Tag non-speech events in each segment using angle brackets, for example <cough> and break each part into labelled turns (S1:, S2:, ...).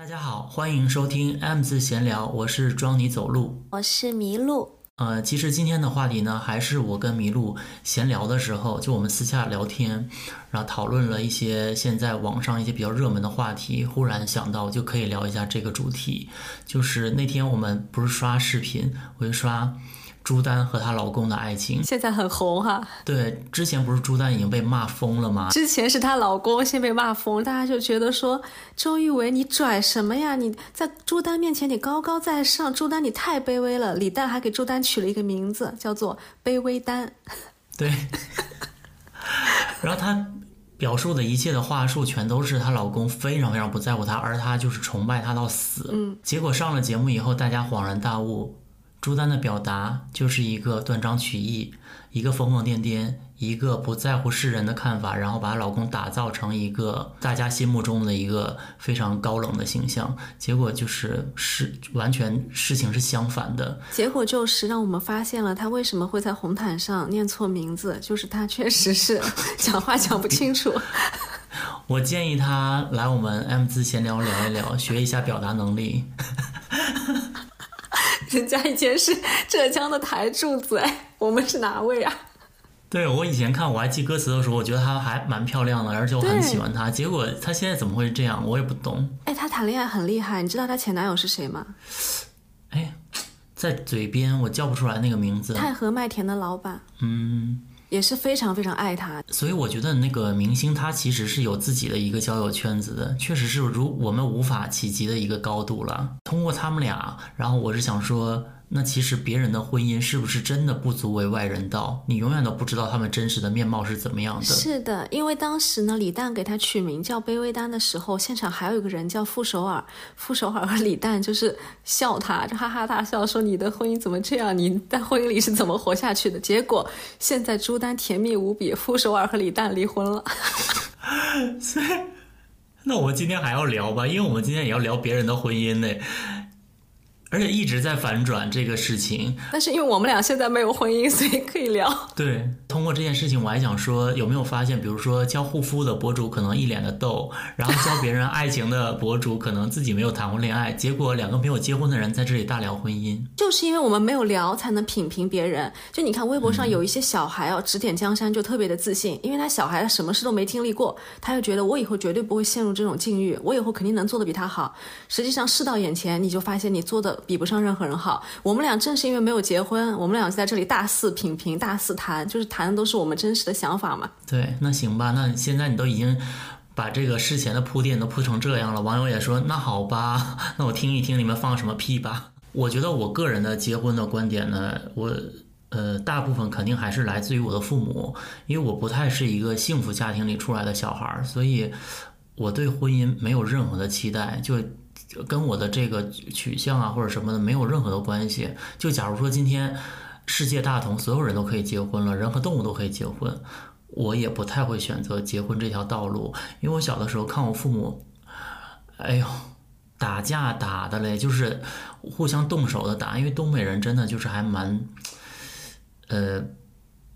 S1: 大家好，欢迎收听 M 字闲聊，我是装你走路，
S2: 我是麋鹿。
S1: 呃，其实今天的话题呢，还是我跟麋鹿闲聊的时候，就我们私下聊天，然后讨论了一些现在网上一些比较热门的话题，忽然想到就可以聊一下这个主题，就是那天我们不是刷视频，我就刷。朱丹和她老公的爱情
S2: 现在很红哈。
S1: 对，之前不是朱丹已经被骂疯了吗？
S2: 之前是她老公先被骂疯，大家就觉得说周玉围你拽什么呀？你在朱丹面前你高高在上，朱丹你太卑微了。李诞还给朱丹取了一个名字，叫做卑微丹。
S1: 对。<laughs> 然后她表述的一切的话术全都是她老公非常非常不在乎她，而她就是崇拜她到死。
S2: 嗯。
S1: 结果上了节目以后，大家恍然大悟。朱丹的表达就是一个断章取义，一个疯疯癫癫，一个不在乎世人的看法，然后把老公打造成一个大家心目中的一个非常高冷的形象。结果就是是完全事情是相反的。
S2: 结果就是让我们发现了他为什么会在红毯上念错名字，就是他确实是 <laughs> 讲话讲不清楚。<laughs>
S1: 我建议他来我们 M 字闲聊聊一聊，学一下表达能力。<laughs>
S2: 人家以前是 <laughs> 浙江的台柱子，哎，我们是哪位啊？
S1: 对我以前看我还记歌词的时候，我觉得她还蛮漂亮的，而且我很喜欢她。结果她现在怎么会这样？我也不懂。
S2: 哎，她谈恋爱很厉害，你知道她前男友是谁吗？
S1: 哎，在嘴边我叫不出来那个名字。
S2: 太和麦田的老板。
S1: 嗯。
S2: 也是非常非常爱他，
S1: 所以我觉得那个明星他其实是有自己的一个交友圈子的，确实是如我们无法企及的一个高度了。通过他们俩，然后我是想说。那其实别人的婚姻是不是真的不足为外人道？你永远都不知道他们真实的面貌是怎么样的。
S2: 是的，因为当时呢，李诞给他取名叫卑微丹的时候，现场还有一个人叫傅首尔，傅首尔和李诞就是笑他，就哈哈大笑说：“你的婚姻怎么这样？你在婚姻里是怎么活下去的？”结果现在朱丹甜蜜无比，傅首尔和李诞离婚了。<laughs>
S1: 所以，那我们今天还要聊吧？因为我们今天也要聊别人的婚姻呢。而且一直在反转这个事情，
S2: 但是因为我们俩现在没有婚姻，所以可以聊。
S1: 对，通过这件事情，我还想说，有没有发现，比如说教护肤的博主可能一脸的痘，然后教别人爱情的博主可能自己没有谈过恋爱，结果两个没有结婚的人在这里大聊婚姻。
S2: 就是因为我们没有聊，才能品评别人。就你看微博上有一些小孩哦，指点江山就特别的自信，因为他小孩什么事都没经历过，他就觉得我以后绝对不会陷入这种境遇，我以后肯定能做的比他好。实际上事到眼前，你就发现你做的。比不上任何人好。我们俩正是因为没有结婚，我们俩在这里大肆品评、大肆谈，就是谈的都是我们真实的想法嘛。
S1: 对，那行吧。那现在你都已经把这个事前的铺垫都铺成这样了，网友也说那好吧，<laughs> 那我听一听你们放什么屁吧。我觉得我个人的结婚的观点呢，我呃大部分肯定还是来自于我的父母，因为我不太是一个幸福家庭里出来的小孩儿，所以我对婚姻没有任何的期待。就跟我的这个取向啊或者什么的没有任何的关系。就假如说今天世界大同，所有人都可以结婚了，人和动物都可以结婚，我也不太会选择结婚这条道路。因为我小的时候看我父母，哎呦，打架打的嘞，就是互相动手的打。因为东北人真的就是还蛮，呃。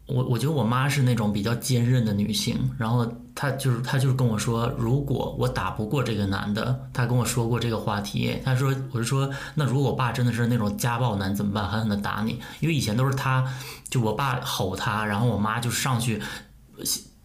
S1: 我我觉得我妈是那种比较坚韧的女性，然后她就是他就是跟我说，如果我打不过这个男的，他跟我说过这个话题，他说我就说，那如果我爸真的是那种家暴男怎么办？狠狠的打你，因为以前都是他，就我爸吼他，然后我妈就上去。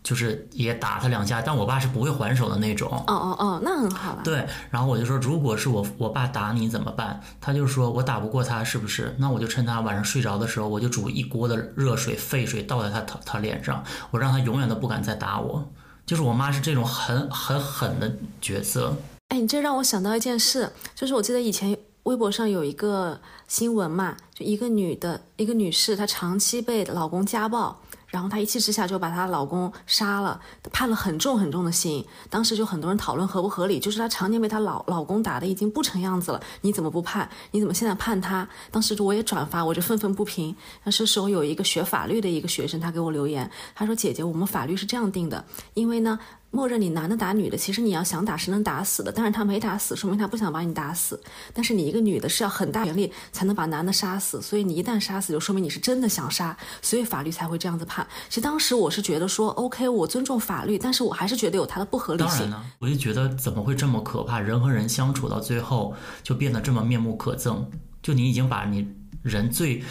S1: 就是也打他两下，但我爸是不会还手的那种。
S2: 哦哦哦，那很好。
S1: 对，然后我就说，如果是我我爸打你怎么办？他就说我打不过他，是不是？那我就趁他晚上睡着的时候，我就煮一锅的热水沸水倒在他他他脸上，我让他永远都不敢再打我。就是我妈是这种很很狠的角色。
S2: 哎，你这让我想到一件事，就是我记得以前微博上有一个新闻嘛，就一个女的，一个女士，她长期被老公家暴。然后她一气之下就把她老公杀了，判了很重很重的刑。当时就很多人讨论合不合理，就是她常年被她老老公打的已经不成样子了，你怎么不判？你怎么现在判她？当时我也转发，我就愤愤不平。那这时候有一个学法律的一个学生，他给我留言，他说：“姐姐，我们法律是这样定的，因为呢。”默认你男的打女的，其实你要想打是能打死的，但是他没打死，说明他不想把你打死。但是你一个女的是要很大权力才能把男的杀死，所以你一旦杀死，就说明你是真的想杀，所以法律才会这样子判。其实当时我是觉得说，OK，我尊重法律，但是我还是觉得有它的不合理性。
S1: 当然呢，我就觉得怎么会这么可怕？人和人相处到最后就变得这么面目可憎，就你已经把你人最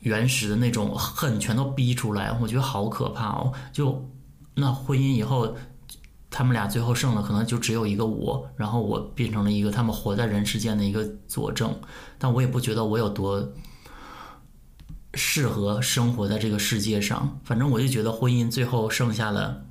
S1: 原始的那种恨全都逼出来，我觉得好可怕哦。就那婚姻以后。他们俩最后剩的，可能就只有一个我，然后我变成了一个他们活在人世间的一个佐证，但我也不觉得我有多适合生活在这个世界上。反正我就觉得婚姻最后剩下了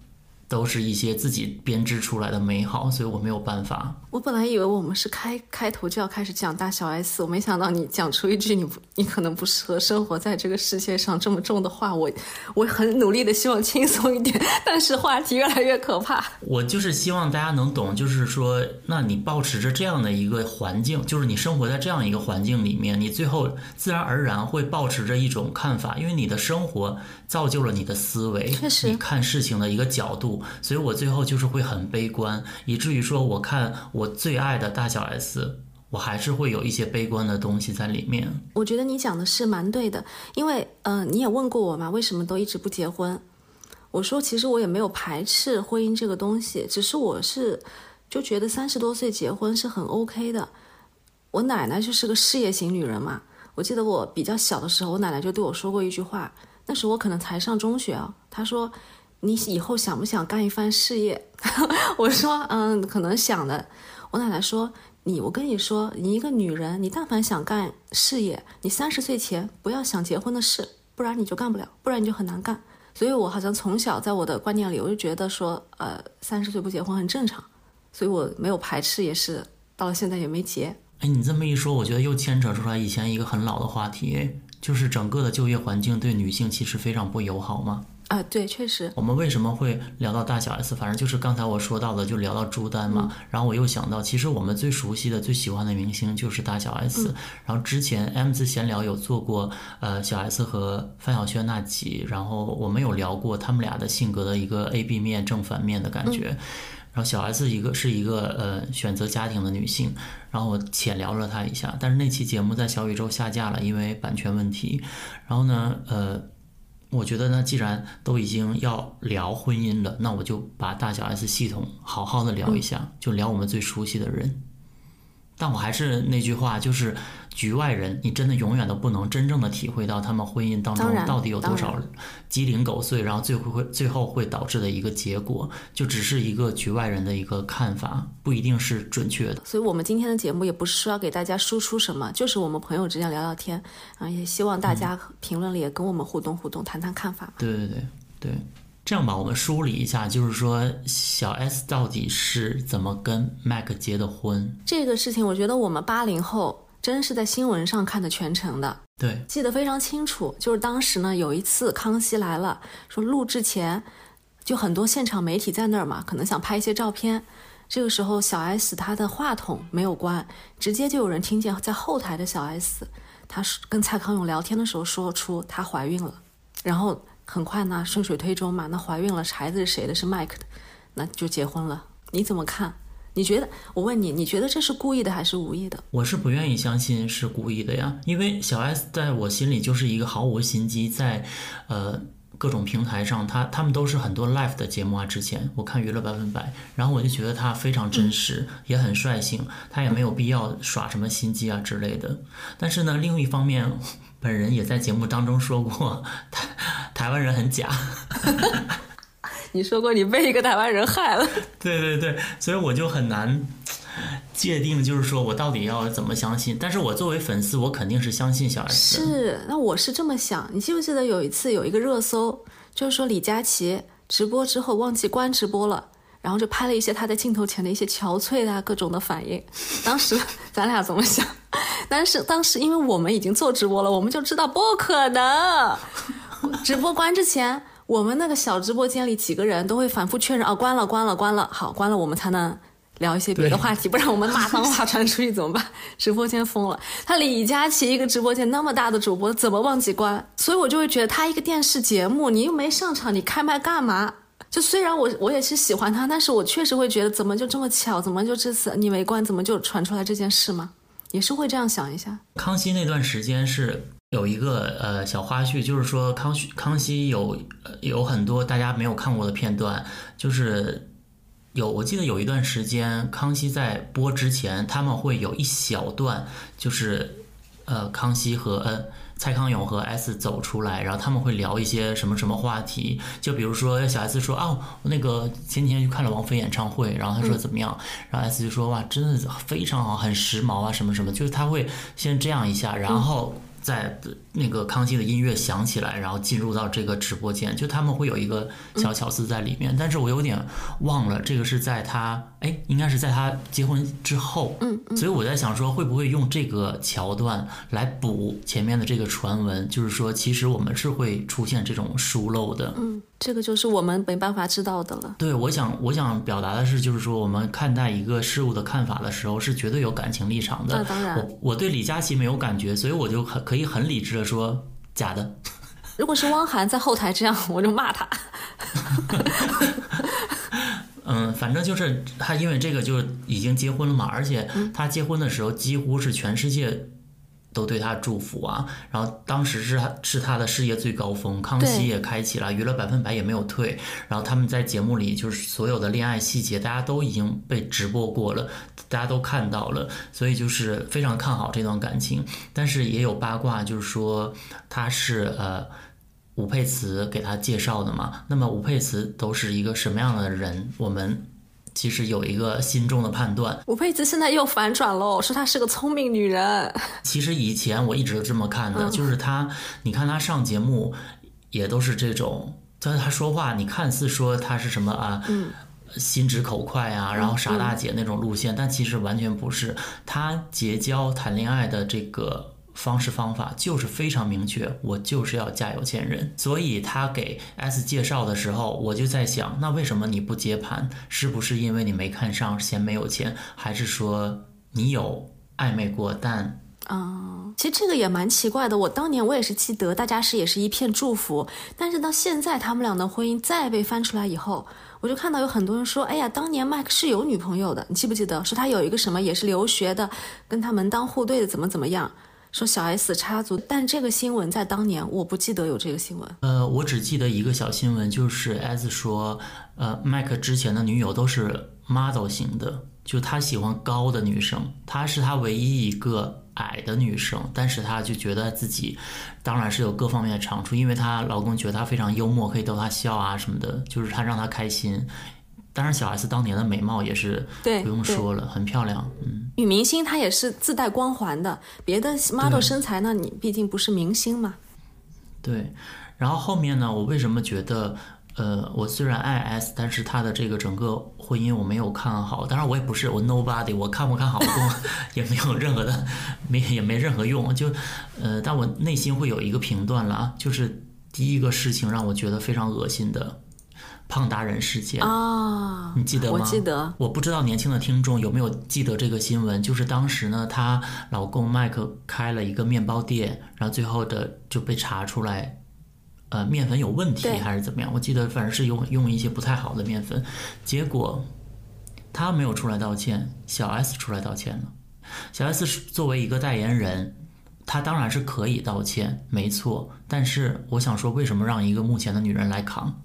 S1: 都是一些自己编织出来的美好，所以我没有办法。
S2: 我本来以为我们是开开头就要开始讲大小 S，我没想到你讲出一句你不你可能不适合生活在这个世界上这么重的话，我我很努力的希望轻松一点，但是话题越来越可怕。
S1: 我就是希望大家能懂，就是说，那你保持着这样的一个环境，就是你生活在这样一个环境里面，你最后自然而然会保持着一种看法，因为你的生活造就了你的思维，
S2: 确实
S1: 你看事情的一个角度，所以我最后就是会很悲观，以至于说我看我最爱的大小 S，我还是会有一些悲观的东西在里面。
S2: 我觉得你讲的是蛮对的，因为嗯、你也问过我嘛，为什么都一直不结婚？我说其实我也没有排斥婚姻这个东西，只是我是就觉得三十多岁结婚是很 OK 的。我奶奶就是个事业型女人嘛，我记得我比较小的时候，我奶奶就对我说过一句话，那时候我可能才上中学啊，她说。你以后想不想干一番事业？<laughs> 我说，嗯，可能想的。我奶奶说，你，我跟你说，你一个女人，你但凡想干事业，你三十岁前不要想结婚的事，不然你就干不了，不然你就很难干。所以我好像从小在我的观念里，我就觉得说，呃，三十岁不结婚很正常，所以我没有排斥，也是到了现在也没结。
S1: 哎，你这么一说，我觉得又牵扯出来以前一个很老的话题，就是整个的就业环境对女性其实非常不友好嘛。
S2: 啊，对，确实，
S1: 我们为什么会聊到大小 S？反正就是刚才我说到的，就聊到朱丹嘛。然后我又想到，其实我们最熟悉的、最喜欢的明星就是大小 S。然后之前 M 字闲聊有做过呃小 S 和范晓萱那集，然后我们有聊过他们俩的性格的一个 A B 面、正反面的感觉。然后小 S 一个是一个呃选择家庭的女性，然后我浅聊了她一下，但是那期节目在小宇宙下架了，因为版权问题。然后呢，呃。我觉得呢，既然都已经要聊婚姻了，那我就把大小 S 系统好好的聊一下，就聊我们最熟悉的人。但我还是那句话，就是局外人，你真的永远都不能真正的体会到他们婚姻当中到底有多少鸡零狗碎，然后最后会最后会导致的一个结果，就只是一个局外人的一个看法，不一定是准确的。
S2: 所以我们今天的节目也不是说要给大家输出什么，就是我们朋友之间聊聊天啊，也希望大家评论里也跟我们互动互动，谈谈看法。
S1: 对对对对，这样吧，我们梳理一下，就是说小 S 到底是怎么跟 Mac 结的婚？
S2: 这个事情，我觉得我们八零后真是在新闻上看的全程的，
S1: 对，
S2: 记得非常清楚。就是当时呢，有一次《康熙来了》说录制前，就很多现场媒体在那儿嘛，可能想拍一些照片。这个时候，小 S 她的话筒没有关，直接就有人听见在后台的小 S，她是跟蔡康永聊天的时候说出她怀孕了，然后很快呢顺水推舟嘛，那怀孕了，孩子是谁的？是 Mike 的，那就结婚了。你怎么看？你觉得？我问你，你觉得这是故意的还是无意的？
S1: 我是不愿意相信是故意的呀，因为小 S 在我心里就是一个毫无心机，在呃各种平台上，他他们都是很多 live 的节目啊。之前我看娱乐百分百，然后我就觉得他非常真实，也很率性，他也没有必要耍什么心机啊之类的。但是呢，另一方面，本人也在节目当中说过，<laughs> 台台湾人很假。<laughs>
S2: 你说过你被一个台湾人害了。<laughs>
S1: 对对对，所以我就很难界定，就是说我到底要怎么相信。但是我作为粉丝，我肯定是相信小 S。
S2: 是，那我是这么想。你记不记得有一次有一个热搜，就是说李佳琦直播之后忘记关直播了，然后就拍了一些他在镜头前的一些憔悴的啊各种的反应。当时 <laughs> 咱俩怎么想？但是当时因为我们已经做直播了，我们就知道不可能。直播关之前，我们那个小直播间里几个人都会反复确认，啊，关了，关了，关了，好，关了，我们才能聊一些别的话题，不然我们骂脏话传出去怎么办？<laughs> 直播间封了。他李佳琦一个直播间那么大的主播，怎么忘记关？所以我就会觉得他一个电视节目，你又没上场，你开麦干嘛？就虽然我我也是喜欢他，但是我确实会觉得，怎么就这么巧？怎么就这次你没关，怎么就传出来这件事吗？也是会这样想一下。
S1: 康熙那段时间是有一个呃小花絮，就是说康熙康熙有有很多大家没有看过的片段，就是有我记得有一段时间，康熙在播之前，他们会有一小段，就是呃康熙和呃。蔡康永和 S 走出来，然后他们会聊一些什么什么话题，就比如说小 S 说哦，那个前几天去看了王菲演唱会，然后他说怎么样，然后 S 就说哇，真的非常好，很时髦啊，什么什么，就是他会先这样一下，然后。在那个康熙的音乐响起来，然后进入到这个直播间，就他们会有一个小巧思在里面，但是我有点忘了，这个是在他哎，应该是在他结婚之后，
S2: 嗯，
S1: 所以我在想说，会不会用这个桥段来补前面的这个传闻，就是说，其实我们是会出现这种疏漏的，
S2: 嗯。这个就是我们没办法知道的了。
S1: 对，我想，我想表达的是，就是说，我们看待一个事物的看法的时候，是绝对有感情立场的。
S2: 那当然，
S1: 我我对李佳琦没有感觉，所以我就很可以很理智的说假的。
S2: 如果是汪涵在后台这样，<laughs> 我就骂他。<laughs>
S1: 嗯，反正就是他，因为这个就已经结婚了嘛，而且他结婚的时候几乎是全世界。都对他祝福啊，然后当时是他是他的事业最高峰，康熙也开启了，娱乐百分百也没有退，然后他们在节目里就是所有的恋爱细节，大家都已经被直播过了，大家都看到了，所以就是非常看好这段感情，但是也有八卦，就是说他是呃吴佩慈给他介绍的嘛，那么吴佩慈都是一个什么样的人，我们。其实有一个心中的判断，
S2: 吴佩慈现在又反转喽，说她是个聪明女人。<laughs>
S1: 其实以前我一直都这么看的，就是她，你看她上节目，也都是这种，但是她说话，你看似说她是什么啊，心直口快啊，然后傻大姐那种路线，但其实完全不是，她结交谈恋爱的这个。方式方法就是非常明确，我就是要嫁有钱人。所以他给 S 介绍的时候，我就在想，那为什么你不接盘？是不是因为你没看上，嫌没有钱，还是说你有暧昧过？但
S2: 啊，其实这个也蛮奇怪的。我当年我也是记得，大家是也是一片祝福。但是到现在，他们俩的婚姻再被翻出来以后，我就看到有很多人说：“哎呀，当年麦克是有女朋友的，你记不记得？说他有一个什么也是留学的，跟他门当户对的，怎么怎么样。”说小 S 插足，但这个新闻在当年我不记得有这个新闻。
S1: 呃，我只记得一个小新闻，就是 S 说，呃，麦克之前的女友都是 model 型的，就他喜欢高的女生，她是他唯一一个矮的女生，但是他就觉得自己，当然是有各方面的长处，因为她老公觉得她非常幽默，可以逗她笑啊什么的，就是他让她开心。当然，小 S 当年的美貌也是不用说了，很漂亮。嗯，
S2: 女明星她也是自带光环的，别的 model 身材呢，你毕竟不是明星嘛。
S1: 对，然后后面呢，我为什么觉得，呃，我虽然爱 S，但是她的这个整个婚姻我没有看好。当然，我也不是我 nobody，我看不看好跟我 <laughs> 也没有任何的，没也没任何用。就，呃，但我内心会有一个评断了啊，就是第一个事情让我觉得非常恶心的。胖达人事件
S2: 啊，
S1: 你记得吗？
S2: 我记得，
S1: 我不知道年轻的听众有没有记得这个新闻。就是当时呢，她老公麦克开了一个面包店，然后最后的就被查出来，呃，面粉有问题还是怎么样？我记得反正是用用一些不太好的面粉。结果他没有出来道歉，小 S 出来道歉了。小 S 作为一个代言人，他当然是可以道歉，没错。但是我想说，为什么让一个目前的女人来扛？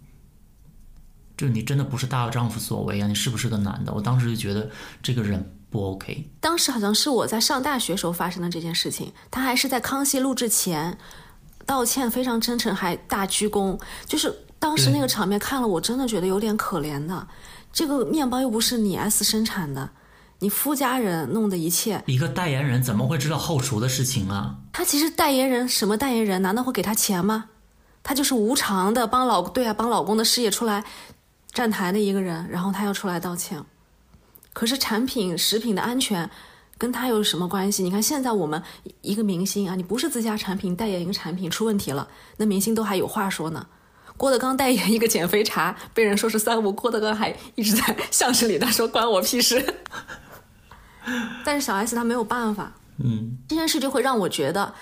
S1: 就你真的不是大丈夫所为啊！你是不是个男的？我当时就觉得这个人不 OK。
S2: 当时好像是我在上大学时候发生的这件事情，他还是在康熙录制前道歉，非常真诚，还大鞠躬。就是当时那个场面看了，我真的觉得有点可怜的。这个面包又不是你 S 生产的，你夫家人弄的一切。
S1: 一个代言人怎么会知道后厨的事情啊？
S2: 他其实代言人什么代言人？难道会给他钱吗？他就是无偿的帮老对啊，帮老公的事业出来。站台的一个人，然后他要出来道歉，可是产品食品的安全跟他有什么关系？你看现在我们一个明星啊，你不是自家产品代言一个产品出问题了，那明星都还有话说呢。郭德纲代言一个减肥茶，被人说是三无，郭德纲还一直在 <laughs> 相声里他说关我屁事。<laughs> 但是小 S 他没有办法，
S1: 嗯，
S2: 这件事就会让我觉得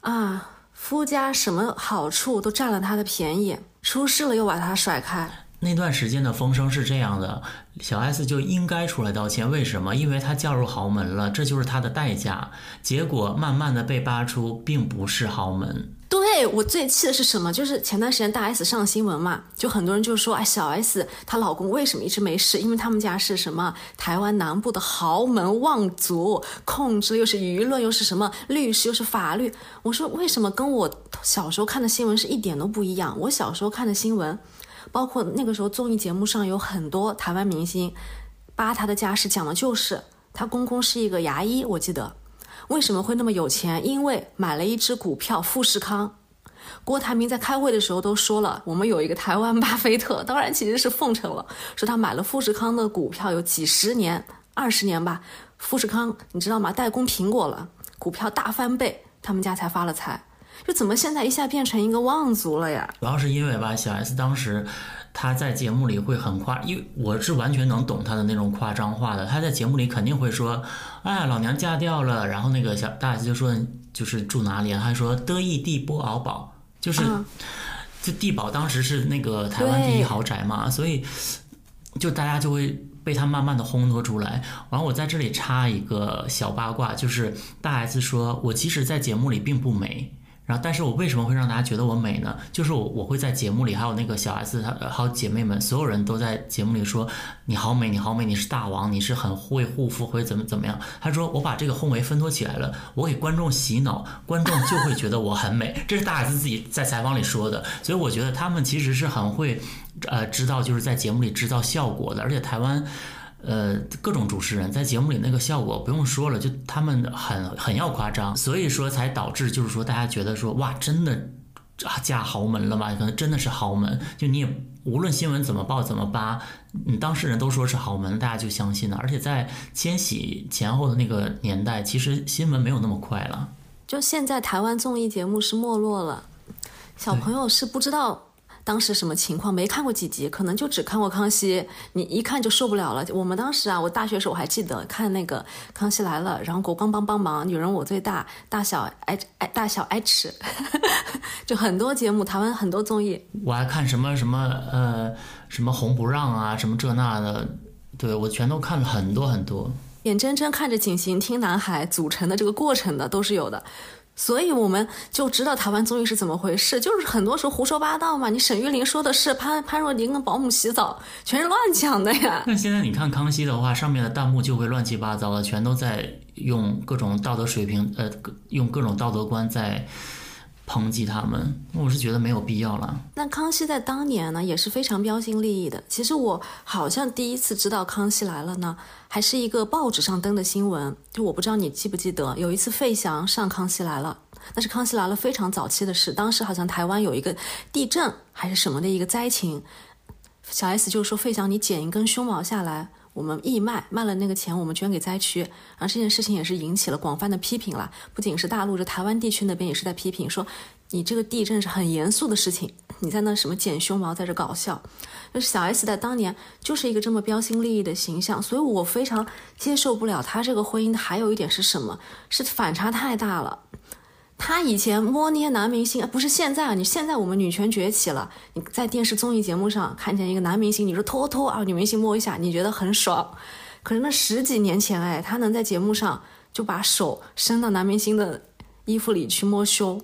S2: 啊，夫家什么好处都占了他的便宜。出事了又把他甩开，
S1: 那段时间的风声是这样的，小 S 就应该出来道歉。为什么？因为她嫁入豪门了，这就是她的代价。结果慢慢的被扒出，并不是豪门。
S2: 对我最气的是什么？就是前段时间大 S 上新闻嘛，就很多人就说，哎，小 S 她老公为什么一直没事？因为他们家是什么台湾南部的豪门望族，控制又是舆论，又是什么律师，又是法律。我说为什么跟我小时候看的新闻是一点都不一样？我小时候看的新闻。包括那个时候综艺节目上有很多台湾明星，扒他的家世，讲的就是他公公是一个牙医，我记得为什么会那么有钱？因为买了一只股票富士康。郭台铭在开会的时候都说了，我们有一个台湾巴菲特，当然其实是奉承了，说他买了富士康的股票有几十年、二十年吧。富士康你知道吗？代工苹果了，股票大翻倍，他们家才发了财。就怎么现在一下变成一个望族了呀？
S1: 主要是因为吧，小 S 当时她在节目里会很夸，因为我是完全能懂她的那种夸张化的。她在节目里肯定会说：“哎，老娘嫁掉了。”然后那个小大 S 就说：“就是住哪里？”还说：“德意地波敖堡，就是就地堡当时是那个台湾第一豪宅嘛，所以就大家就会被他慢慢的烘托出来。完，我在这里插一个小八卦，就是大 S 说我其实，在节目里并不美。然后，但是我为什么会让大家觉得我美呢？就是我我会在节目里，还有那个小 S，她还有姐妹们，所有人都在节目里说你好美，你好美，你是大王，你是很会护肤，会怎么怎么样？他说我把这个氛围烘托起来了，我给观众洗脑，观众就会觉得我很美。这是大 S 自己在采访里说的，所以我觉得他们其实是很会，呃，知道就是在节目里制造效果的，而且台湾。呃，各种主持人在节目里那个效果不用说了，就他们很很要夸张，所以说才导致就是说大家觉得说哇，真的啊嫁豪门了吗？可能真的是豪门，就你也无论新闻怎么报怎么扒，你当事人都说是豪门，大家就相信了。而且在千禧前后的那个年代，其实新闻没有那么快了。
S2: 就现在台湾综艺节目是没落了，小朋友是不知道。当时什么情况？没看过几集，可能就只看过《康熙》，你一看就受不了了。我们当时啊，我大学时候我还记得看那个《康熙来了》，然后国光帮帮忙，女人我最大，大小爱爱大小爱吃，<laughs> 就很多节目，台湾很多综艺。
S1: 我还看什么什么呃什么红不让啊，什么这那的，对我全都看了很多很多。
S2: 眼睁睁看着景行听男孩组成的这个过程的都是有的。所以我们就知道台湾综艺是怎么回事，就是很多时候胡说八道嘛。你沈玉琳说的是潘潘若琳跟保姆洗澡，全是乱讲的呀。
S1: 那现在你看康熙的话，上面的弹幕就会乱七八糟的，全都在用各种道德水平，呃，用各种道德观在。抨击他们，我是觉得没有必要了。
S2: 那康熙在当年呢也是非常标新立异的。其实我好像第一次知道康熙来了呢，还是一个报纸上登的新闻。就我不知道你记不记得，有一次费翔上康熙来了，那是康熙来了非常早期的事。当时好像台湾有一个地震还是什么的一个灾情，小 S 就说费翔你剪一根胸毛下来。我们义卖卖了那个钱，我们捐给灾区，然后这件事情也是引起了广泛的批评了。不仅是大陆，这台湾地区那边也是在批评，说你这个地震是很严肃的事情，你在那什么剪胸毛，在这搞笑。就是小 S 在当年就是一个这么标新立异的形象，所以我非常接受不了他这个婚姻。还有一点是什么？是反差太大了。他以前摸那些男明星，不是现在啊！你现在我们女权崛起了，你在电视综艺节目上看见一个男明星，你说偷偷啊，女明星摸一下，你觉得很爽。可是那十几年前，哎，他能在节目上就把手伸到男明星的衣服里去摸胸，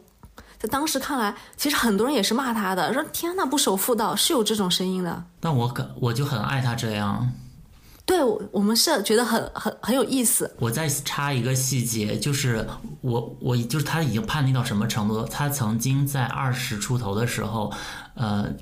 S2: 在当时看来，其实很多人也是骂他的，说天呐，不守妇道，是有这种声音的。
S1: 但我可我就很爱他这样。
S2: 对，我们是觉得很很很有意思。
S1: 我再插一个细节，就是我我就是他已经叛逆到什么程度？他曾经在二十出头的时候，呃，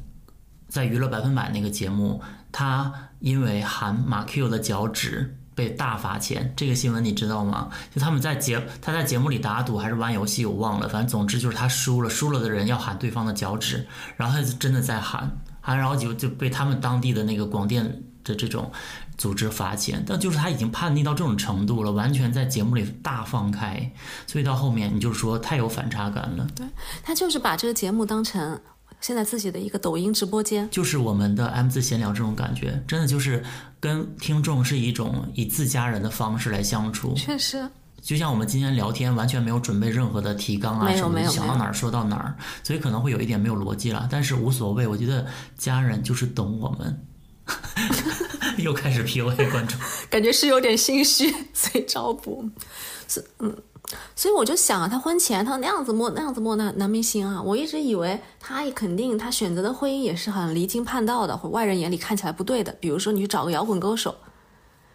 S1: 在娱乐百分百那个节目，他因为喊马 Q 的脚趾被大罚钱。这个新闻你知道吗？就他们在节他在节目里打赌还是玩游戏，我忘了。反正总之就是他输了，输了的人要喊对方的脚趾，然后他就真的在喊喊，然后就就被他们当地的那个广电的这种。组织罚钱，但就是他已经叛逆到这种程度了，完全在节目里大放开，所以到后面你就说太有反差感了。
S2: 对他就是把这个节目当成现在自己的一个抖音直播间，
S1: 就是我们的 M 字闲聊这种感觉，真的就是跟听众是一种以自家人的方式来相处。
S2: 确实，
S1: 就像我们今天聊天，完全没有准备任何的提纲啊
S2: 没有没有
S1: 想到哪儿说到哪儿，所以可能会有一点没有逻辑了。但是无所谓，我觉得家人就是懂我们。<laughs> 又开始 PUA 观众，
S2: 感觉是有点心虚，<laughs> 所以找补。是嗯，所以我就想啊，他婚前他那样子摸那样子摸男男明星啊，我一直以为他肯定他选择的婚姻也是很离经叛道的，或外人眼里看起来不对的。比如说你去找个摇滚歌手，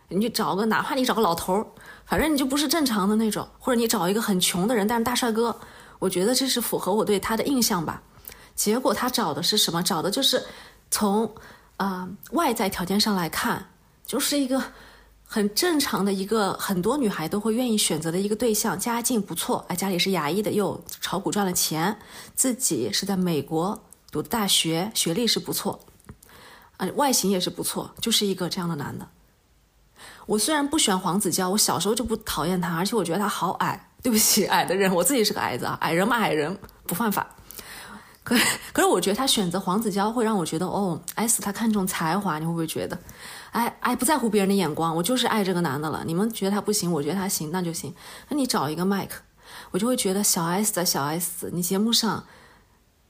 S2: 你去找个哪怕你找个老头儿，反正你就不是正常的那种，或者你找一个很穷的人，但是大帅哥，我觉得这是符合我对他的印象吧。结果他找的是什么？找的就是从啊、外在条件上来看，就是一个很正常的一个很多女孩都会愿意选择的一个对象，家境不错，哎，家里是牙医的，又炒股赚了钱，自己是在美国读的大学，学历是不错，呃，外形也是不错，就是一个这样的男的。我虽然不喜欢黄子佼，我小时候就不讨厌他，而且我觉得他好矮。对不起，矮的人，我自己是个矮子啊，矮人嘛，矮人不犯法。可可是我觉得他选择黄子佼会让我觉得，哦，S 他看重才华，你会不会觉得，哎哎，不在乎别人的眼光，我就是爱这个男的了。你们觉得他不行，我觉得他行，那就行。那你找一个 Mike，我就会觉得小 S 的小 S，你节目上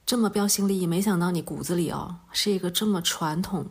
S2: 这么标新立异，没想到你骨子里哦是一个这么传统，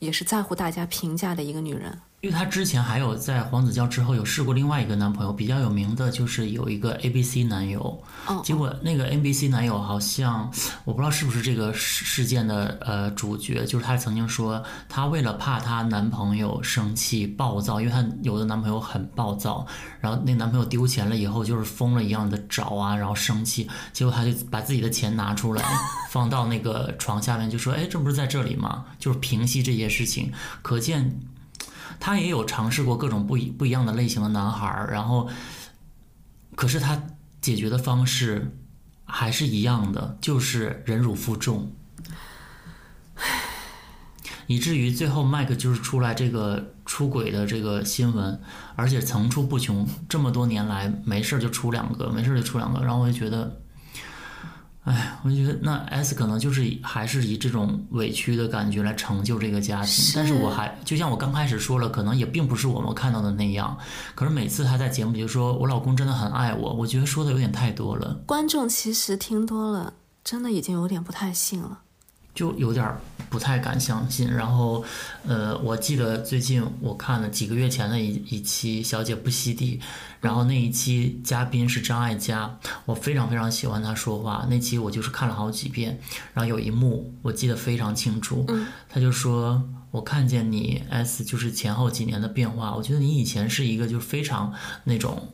S2: 也是在乎大家评价的一个女人。
S1: 因为她之前还有在黄子佼之后有试过另外一个男朋友，比较有名的就是有一个 A B C 男友，
S2: 哦，
S1: 结果那个 A B C 男友好像我不知道是不是这个事事件的呃主角，就是她曾经说她为了怕她男朋友生气暴躁，因为她有的男朋友很暴躁，然后那男朋友丢钱了以后就是疯了一样的找啊，然后生气，结果她就把自己的钱拿出来 <laughs> 放到那个床下面，就说哎这不是在这里吗？就是平息这些事情，可见。他也有尝试过各种不一不一样的类型的男孩儿，然后，可是他解决的方式还是一样的，就是忍辱负重，以至于最后麦克就是出来这个出轨的这个新闻，而且层出不穷，这么多年来没事就出两个，没事就出两个，然后我就觉得。哎，我就觉得那 S 可能就是还是以这种委屈的感觉来成就这个家庭，
S2: 是
S1: 但是我还就像我刚开始说了，可能也并不是我们看到的那样。可是每次他在节目里就说我老公真的很爱我，我觉得说的有点太多了，
S2: 观众其实听多了，真的已经有点不太信了。
S1: 就有点儿不太敢相信。然后，呃，我记得最近我看了几个月前的一一期《小姐不吸地》，然后那一期嘉宾是张艾嘉，我非常非常喜欢她说话。那期我就是看了好几遍，然后有一幕我记得非常清楚，他就说。我看见你 S 就是前后几年的变化，我觉得你以前是一个就是非常那种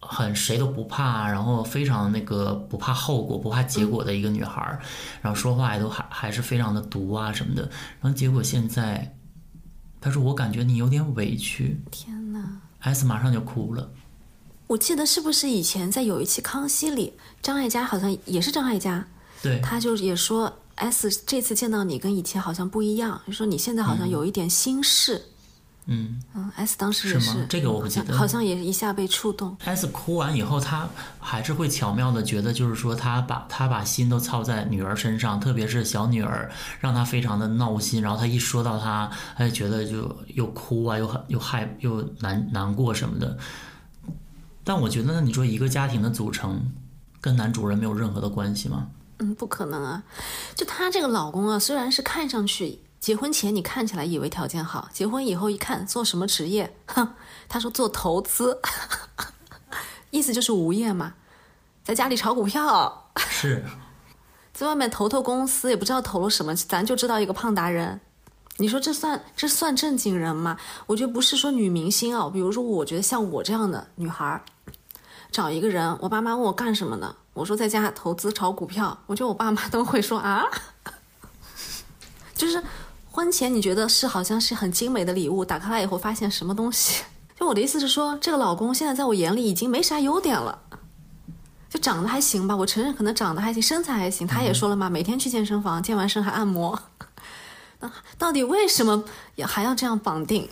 S1: 很谁都不怕，然后非常那个不怕后果、不怕结果的一个女孩儿，然后说话也都还还是非常的毒啊什么的。然后结果现在，他说我感觉你有点委屈
S2: 天哪
S1: ！，S 马上就哭了。
S2: 我记得是不是以前在有一期《康熙》里，张艾嘉好像也是张艾嘉，
S1: 对，
S2: 他就也说 S 这次见到你跟以前好像不一样，就说你现在好像有一点心事。
S1: 嗯
S2: 嗯，S 当时也
S1: 是吗这个我不记得
S2: 好像也一下被触动。
S1: ，S 哭完以后，他还是会巧妙的觉得，就是说他把他把心都操在女儿身上，特别是小女儿，让他非常的闹心。然后他一说到他，他就觉得就又哭啊，又很又害又难难过什么的。但我觉得，那你说一个家庭的组成跟男主人没有任何的关系吗？
S2: 嗯，不可能啊！就她这个老公啊，虽然是看上去结婚前你看起来以为条件好，结婚以后一看做什么职业，哼，他说做投资，<laughs> 意思就是无业嘛，在家里炒股票，
S1: 是，
S2: 在外面投投公司，也不知道投了什么，咱就知道一个胖达人。你说这算这算正经人吗？我觉得不是说女明星啊，比如说我觉得像我这样的女孩儿，找一个人，我爸妈问我干什么呢，我说在家投资炒股票，我觉得我爸妈都会说啊，<laughs> 就是婚前你觉得是好像是很精美的礼物，打开来以后发现什么东西？<laughs> 就我的意思是说，这个老公现在在我眼里已经没啥优点了。就长得还行吧，我承认可能长得还行，身材还行。他也说了嘛，每天去健身房，健完身还按摩。<laughs> 那到底为什么也还要这样绑定？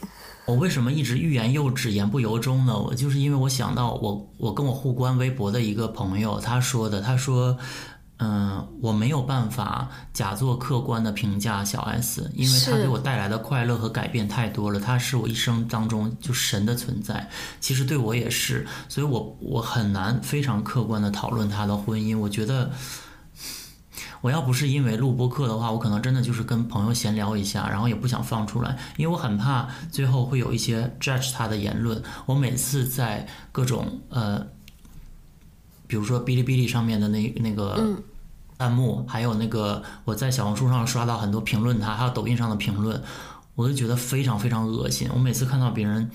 S1: 我为什么一直欲言又止、言不由衷呢？我就是因为我想到我我跟我互关微博的一个朋友，他说的，他说嗯，我没有办法假作客观的评价小 S，因为他给我带来的快乐和改变太多了，他是我一生当中就神的存在。其实对我也是，所以我我很难非常客观的讨论他的婚姻。我觉得，我要不是因为录播课的话，我可能真的就是跟朋友闲聊一下，然后也不想放出来，因为我很怕最后会有一些 judge 他的言论。我每次在各种呃。比如说哔哩哔哩上面的那那个弹幕，还有那个我在小红书上刷到很多评论他，还有抖音上的评论，我就觉得非常非常恶心。我每次看到别人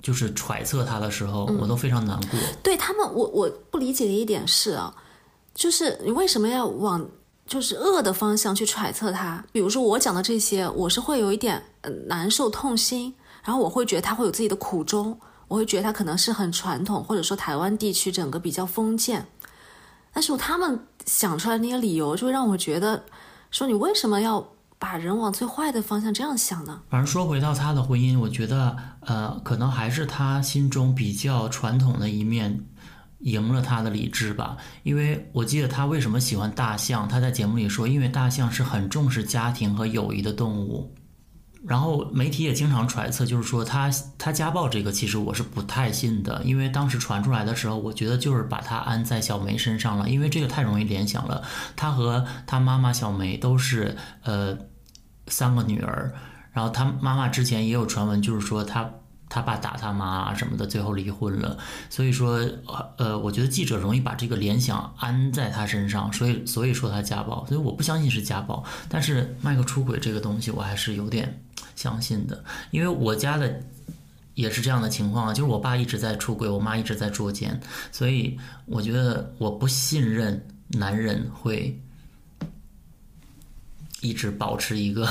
S1: 就是揣测他的时候，我都非常难过。
S2: 对他们，我我不理解的一点是啊，就是你为什么要往就是恶的方向去揣测他？比如说我讲的这些，我是会有一点呃难受、痛心，然后我会觉得他会有自己的苦衷。我会觉得他可能是很传统，或者说台湾地区整个比较封建，但是他们想出来那些理由，就会让我觉得，说你为什么要把人往最坏的方向这样想呢？
S1: 反正说回到他的婚姻，我觉得呃，可能还是他心中比较传统的一面赢了他的理智吧。因为我记得他为什么喜欢大象，他在节目里说，因为大象是很重视家庭和友谊的动物。然后媒体也经常揣测，就是说他他家暴这个，其实我是不太信的，因为当时传出来的时候，我觉得就是把他安在小梅身上了，因为这个太容易联想了。他和他妈妈小梅都是呃三个女儿，然后他妈妈之前也有传闻，就是说他他爸打他妈什么的，最后离婚了。所以说呃，我觉得记者容易把这个联想安在他身上，所以所以说他家暴，所以我不相信是家暴，但是麦克出轨这个东西，我还是有点。相信的，因为我家的也是这样的情况，就是我爸一直在出轨，我妈一直在捉奸，所以我觉得我不信任男人会一直保持一个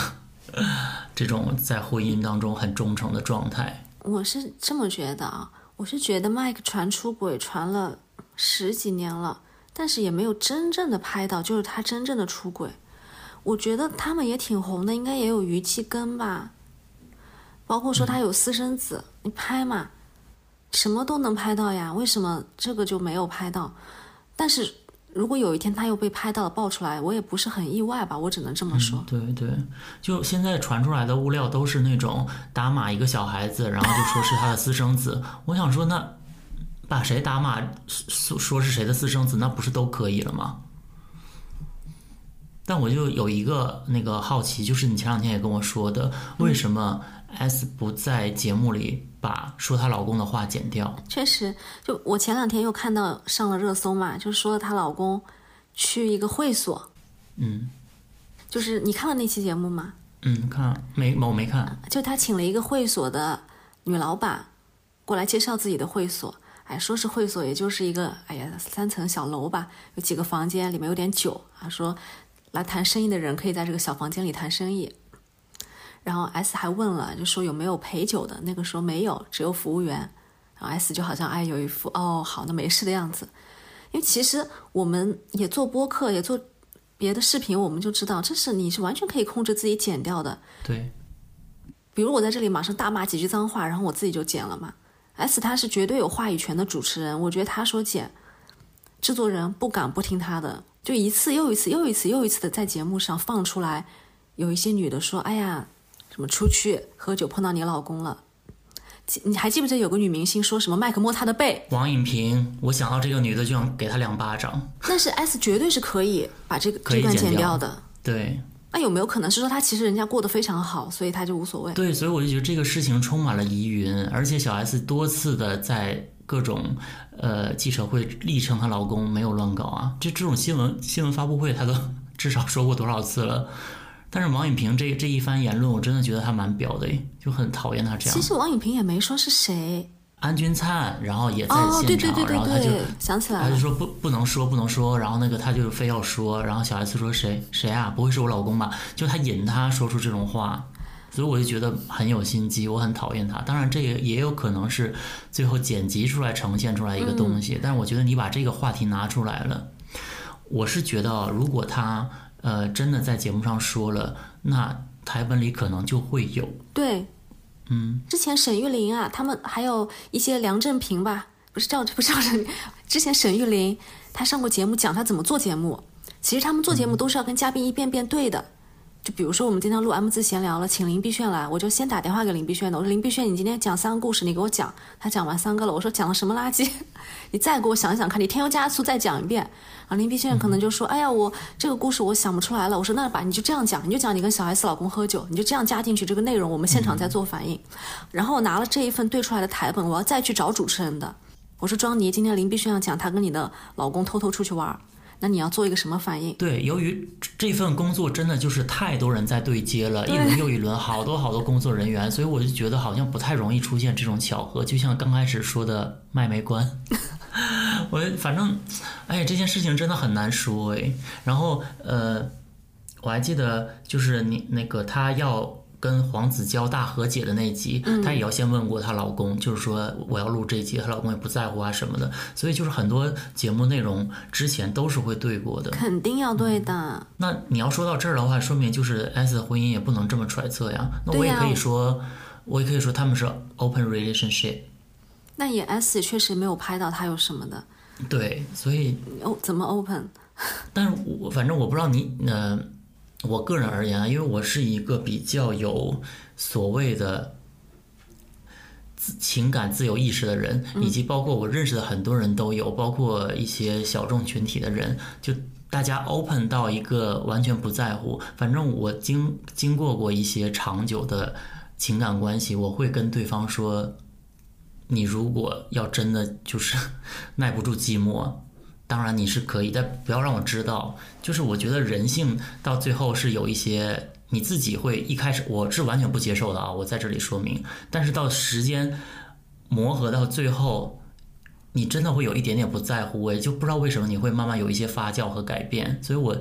S1: <laughs> 这种在婚姻当中很忠诚的状态。
S2: 我是这么觉得啊，我是觉得麦克传出轨传了十几年了，但是也没有真正的拍到，就是他真正的出轨。我觉得他们也挺红的，应该也有余气跟吧。包括说他有私生子，你拍嘛，什么都能拍到呀，为什么这个就没有拍到？但是如果有一天他又被拍到了爆出来，我也不是很意外吧，我只能这么说。
S1: 对对，就现在传出来的物料都是那种打码一个小孩子，然后就说是他的私生子。我想说，那把谁打码说说是谁的私生子，那不是都可以了吗？但我就有一个那个好奇，就是你前两天也跟我说的，为什么？S 不在节目里把说她老公的话剪掉。
S2: 确实，就我前两天又看到上了热搜嘛，就说她老公去一个会所。
S1: 嗯，
S2: 就是你看了那期节目吗？
S1: 嗯，看没？我没看。
S2: 就他请了一个会所的女老板过来介绍自己的会所。哎，说是会所，也就是一个哎呀三层小楼吧，有几个房间，里面有点酒啊。说来谈生意的人可以在这个小房间里谈生意。然后 S 还问了，就说有没有陪酒的？那个时候没有，只有服务员。然后 S 就好像哎有一副哦好那没事的样子。因为其实我们也做播客，也做别的视频，我们就知道这是你是完全可以控制自己剪掉的。
S1: 对。
S2: 比如我在这里马上大骂几句脏话，然后我自己就剪了嘛。S 他是绝对有话语权的主持人，我觉得他说剪，制作人不敢不听他的，就一次又一次又一次又一次的在节目上放出来，有一些女的说哎呀。什么出去喝酒碰到你老公了？你还记不记得有个女明星说什么麦克摸她的背？
S1: 王颖平，我想到这个女的就想给她两巴掌。
S2: 但是 S 绝对是可以把这个这段剪
S1: 掉
S2: 的。
S1: 对。
S2: 那有没有可能是说她其实人家过得非常好，所以她就无所谓？
S1: 对，所以我就觉得这个事情充满了疑云，而且小 S 多次的在各种呃记者会力称她老公没有乱搞啊，这这种新闻新闻发布会她都 <laughs> 至少说过多少次了。但是王颖平这这一番言论，我真的觉得他蛮婊的，就很讨厌他这样。
S2: 其实王颖平也没说是谁，
S1: 安钧璨，然后也在现场，然后他就
S2: 想起来了，
S1: 他就说不不能说不能说，然后那个他就非要说，然后小 S 说谁谁啊，不会是我老公吧？就他引他说出这种话，所以我就觉得很有心机，我很讨厌他。当然这也也有可能是最后剪辑出来呈现出来一个东西，但是我觉得你把这个话题拿出来了，我是觉得如果他。呃，真的在节目上说了，那台本里可能就会有。
S2: 对，
S1: 嗯，
S2: 之前沈玉琳啊，他们还有一些梁振平吧，不是叫不是叫沈，之前沈玉琳她上过节目讲她怎么做节目。其实他们做节目都是要跟嘉宾一遍遍对的。就比如说我们今天录 M 字闲聊了，请林碧炫来，我就先打电话给林碧炫的，我说林碧炫，你今天讲三个故事，你给我讲。他讲完三个了，我说讲了什么垃圾？<laughs> 你再给我想想看，你添油加醋再讲一遍。啊，林碧炫可能就说，哎呀，我这个故事我想不出来了。我说那把你就这样讲，你就讲你跟小 S 老公喝酒，你就这样加进去这个内容，我们现场再做反应。然后我拿了这一份对出来的台本，我要再去找主持人的。我说庄妮，今天林碧炫要讲她跟你的老公偷偷出去玩。那你要做一个什么反应？
S1: 对，由于这份工作真的就是太多人在对接了，一轮又一轮，好多好多工作人员，所以我就觉得好像不太容易出现这种巧合。就像刚开始说的卖煤关，<laughs> 我反正，哎，这件事情真的很难说哎。然后呃，我还记得就是你那个他要。跟黄子佼大和解的那集，她也要先问过她老公，就是说我要录这集，她老公也不在乎啊什么的，所以就是很多节目内容之前都是会对过的，
S2: 肯定要对的。
S1: 那你要说到这儿的话，说明就是 S 的婚姻也不能这么揣测呀。那我也可以说，我也可以说他们是 open relationship。
S2: 那也 S 确实没有拍到他有什么的。
S1: 对，所以
S2: 哦，怎么 open？
S1: 但是我反正我不知道你呃。我个人而言啊，因为我是一个比较有所谓的自情感自由意识的人，以及包括我认识的很多人都有，包括一些小众群体的人，就大家 open 到一个完全不在乎。反正我经经过过一些长久的情感关系，我会跟对方说：“你如果要真的就是 <laughs> 耐不住寂寞。”当然你是可以，但不要让我知道。就是我觉得人性到最后是有一些你自己会一开始我是完全不接受的啊，我在这里说明。但是到时间磨合到最后，你真的会有一点点不在乎，我也就不知道为什么你会慢慢有一些发酵和改变。所以我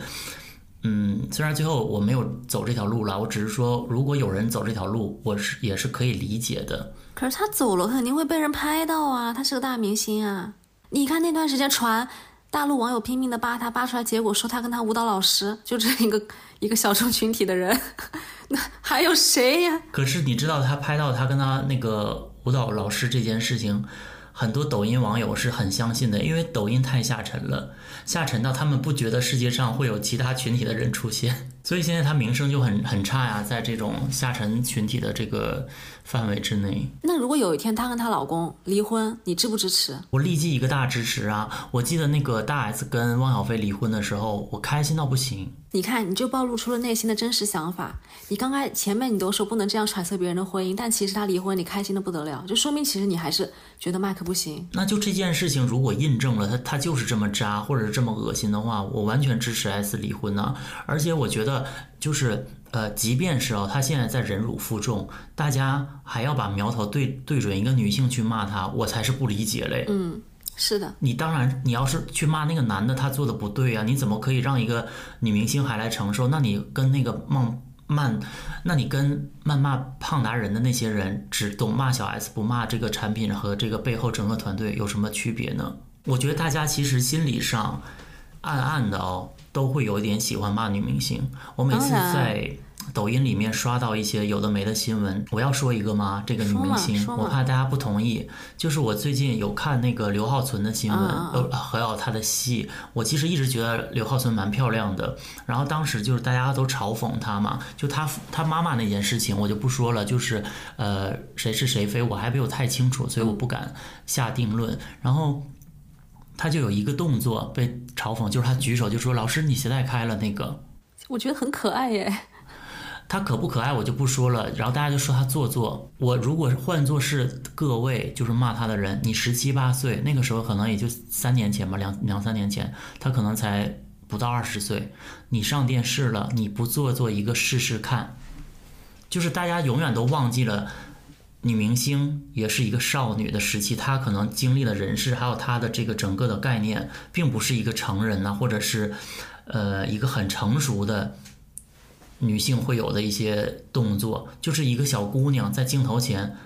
S1: 嗯，虽然最后我没有走这条路了，我只是说如果有人走这条路，我是也是可以理解的。
S2: 可是他走了肯定会被人拍到啊，他是个大明星啊。你看那段时间传。大陆网友拼命的扒他，扒出来结果说他跟他舞蹈老师就这一个一个小众群体的人，<laughs> 那还有谁呀？
S1: 可是你知道他拍到他跟他那个舞蹈老师这件事情，很多抖音网友是很相信的，因为抖音太下沉了，下沉到他们不觉得世界上会有其他群体的人出现，所以现在他名声就很很差呀，在这种下沉群体的这个。范围之内。
S2: 那如果有一天她跟她老公离婚，你支不支持？
S1: 我立即一个大支持啊！我记得那个大 S 跟汪小菲离婚的时候，我开心到不行。
S2: 你看，你就暴露出了内心的真实想法。你刚开前面你都说不能这样揣测别人的婚姻，但其实他离婚你开心的不得了，就说明其实你还是觉得麦克不行。
S1: 那就这件事情如果印证了他他就是这么渣或者是这么恶心的话，我完全支持 S 离婚呢。而且我觉得就是。呃，即便是哦，他现在在忍辱负重，大家还要把苗头对对准一个女性去骂他，我才是不理解嘞。
S2: 嗯，是的。
S1: 你当然，你要是去骂那个男的，他做的不对啊，你怎么可以让一个女明星还来承受？那你跟那个孟曼，那你跟谩骂胖达人的那些人，只懂骂小 S 不骂这个产品和这个背后整个团队有什么区别呢？我觉得大家其实心理上暗暗的哦。都会有一点喜欢骂女明星。我每次在抖音里面刷到一些有的没的新闻，我要说一个吗？这个女明星，我怕大家不同意。就是我最近有看那个刘浩存的新闻，呃，还有她的戏。我其实一直觉得刘浩存蛮漂亮的。然后当时就是大家都嘲讽她嘛，就她她妈妈那件事情，我就不说了。就是呃，谁是谁非，我还没有太清楚，所以我不敢下定论。然后。他就有一个动作被嘲讽，就是他举手就说：“老师，你鞋带开了。”那个，
S2: 我觉得很可爱耶。
S1: 他可不可爱我就不说了。然后大家就说他做作。我如果换作是各位就是骂他的人，你十七八岁那个时候可能也就三年前吧，两两三年前，他可能才不到二十岁。你上电视了，你不做做一个试试看？就是大家永远都忘记了。女明星也是一个少女的时期，她可能经历了人事，还有她的这个整个的概念，并不是一个成人呐，或者是，呃，一个很成熟的女性会有的一些动作，就是一个小姑娘在镜头前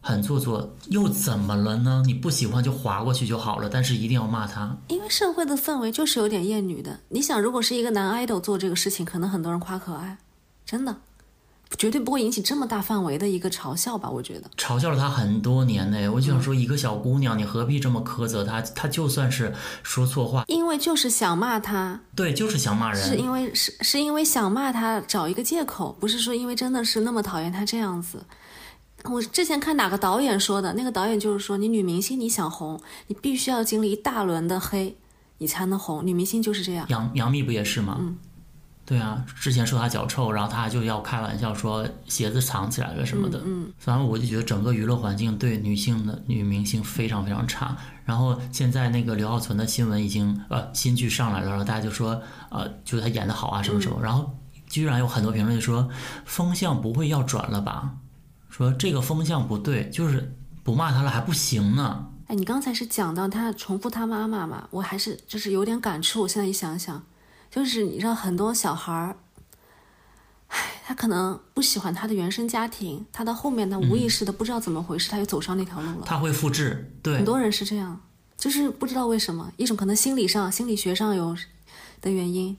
S1: 很做作，又怎么了呢？你不喜欢就划过去就好了，但是一定要骂她，
S2: 因为社会的氛围就是有点厌女的。你想，如果是一个男 idol 做这个事情，可能很多人夸可爱，真的。绝对不会引起这么大范围的一个嘲笑吧？我觉得
S1: 嘲笑了她很多年呢。我就想说，一个小姑娘，你何必这么苛责她？她就算是说错话，
S2: 因为就是想骂她，
S1: 对，就是想骂人，
S2: 是因为是是因为想骂她找一个借口，不是说因为真的是那么讨厌她这样子。我之前看哪个导演说的，那个导演就是说，你女明星你想红，你必须要经历一大轮的黑，你才能红。女明星就是这样。
S1: 杨杨幂不也是吗？
S2: 嗯，
S1: 对啊，之前说她脚臭，然后她就要开玩笑说鞋子藏起来了什么的。
S2: 嗯，
S1: 反正我就觉得整个娱乐环境对女性的女明星非常非常差。然后现在那个刘浩存的新闻已经呃新剧上来了，然后大家就说呃就是他演的好啊什么什么，然后居然有很多评论就说风向不会要转了吧？说这个风向不对，就是不骂他了还不行呢。
S2: 哎，你刚才是讲到他重复他妈妈嘛？我还是就是有点感触。我现在一想想，就是你知道很多小孩儿，唉，他可能不喜欢他的原生家庭，他到后面他无意识的不知道怎么回事，他就走上那条路了。
S1: 他会复制，对，
S2: 很多人是这样，就是不知道为什么，一种可能心理上、心理学上有的原因，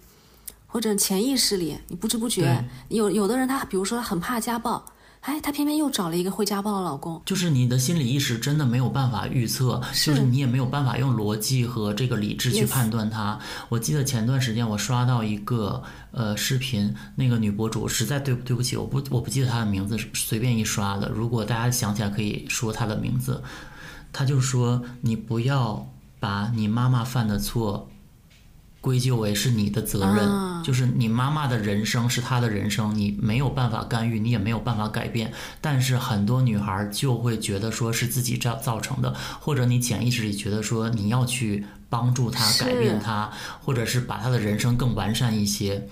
S2: 或者潜意识里你不知不觉有有的人他比如说他很怕家暴。哎，她偏偏又找了一个会家暴的老公。
S1: 就是你的心理意识真的没有办法预测，就是你也没有办法用逻辑和这个理智去判断它。我记得前段时间我刷到一个呃视频，那个女博主实在对对不起，我不我不记得她的名字，随便一刷的。如果大家想起来可以说她的名字。她就说你不要把你妈妈犯的错。归咎为是你的责任，就是你妈妈的人生是她的人生，你没有办法干预，你也没有办法改变。但是很多女孩就会觉得说是自己造造成的，或者你潜意识里觉得说你要去帮助她改变她，或者是把她的人生更完善一些。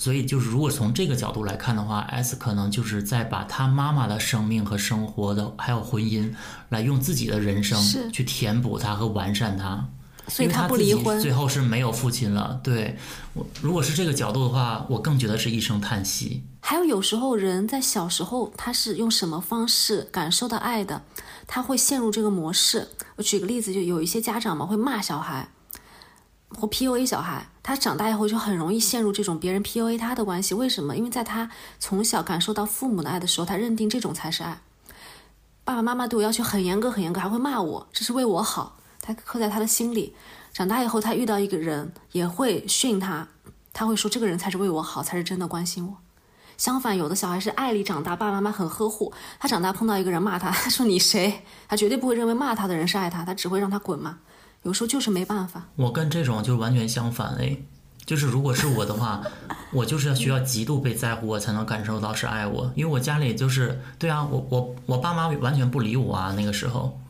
S1: 所以就是如果从这个角度来看的话，S 可能就是在把她妈妈的生命和生活的还有婚姻，来用自己的人生去填补它和完善它。
S2: 所以他不离婚，
S1: 最后是没有父亲了。对我，如果是这个角度的话，我更觉得是一声叹息。
S2: 还有有时候人在小时候，他是用什么方式感受到爱的，他会陷入这个模式。我举个例子，就有一些家长嘛，会骂小孩或 PUA 小孩，他长大以后就很容易陷入这种别人 PUA 他的关系。为什么？因为在他从小感受到父母的爱的时候，他认定这种才是爱。爸爸妈妈对我要求很严格，很严格，还会骂我，这是为我好。他刻在他的心里，长大以后他遇到一个人也会训他，他会说这个人才是为我好，才是真的关心我。相反，有的小孩是爱里长大，爸爸妈妈很呵护，他长大碰到一个人骂他，<laughs> 他说你谁？他绝对不会认为骂他的人是爱他，他只会让他滚嘛。有时候就是没办法。
S1: 我跟这种就完全相反哎，就是如果是我的话，<laughs> 我就是要需要极度被在乎，我才能感受到是爱我，因为我家里就是对啊，我我我爸妈完全不理我啊，那个时候，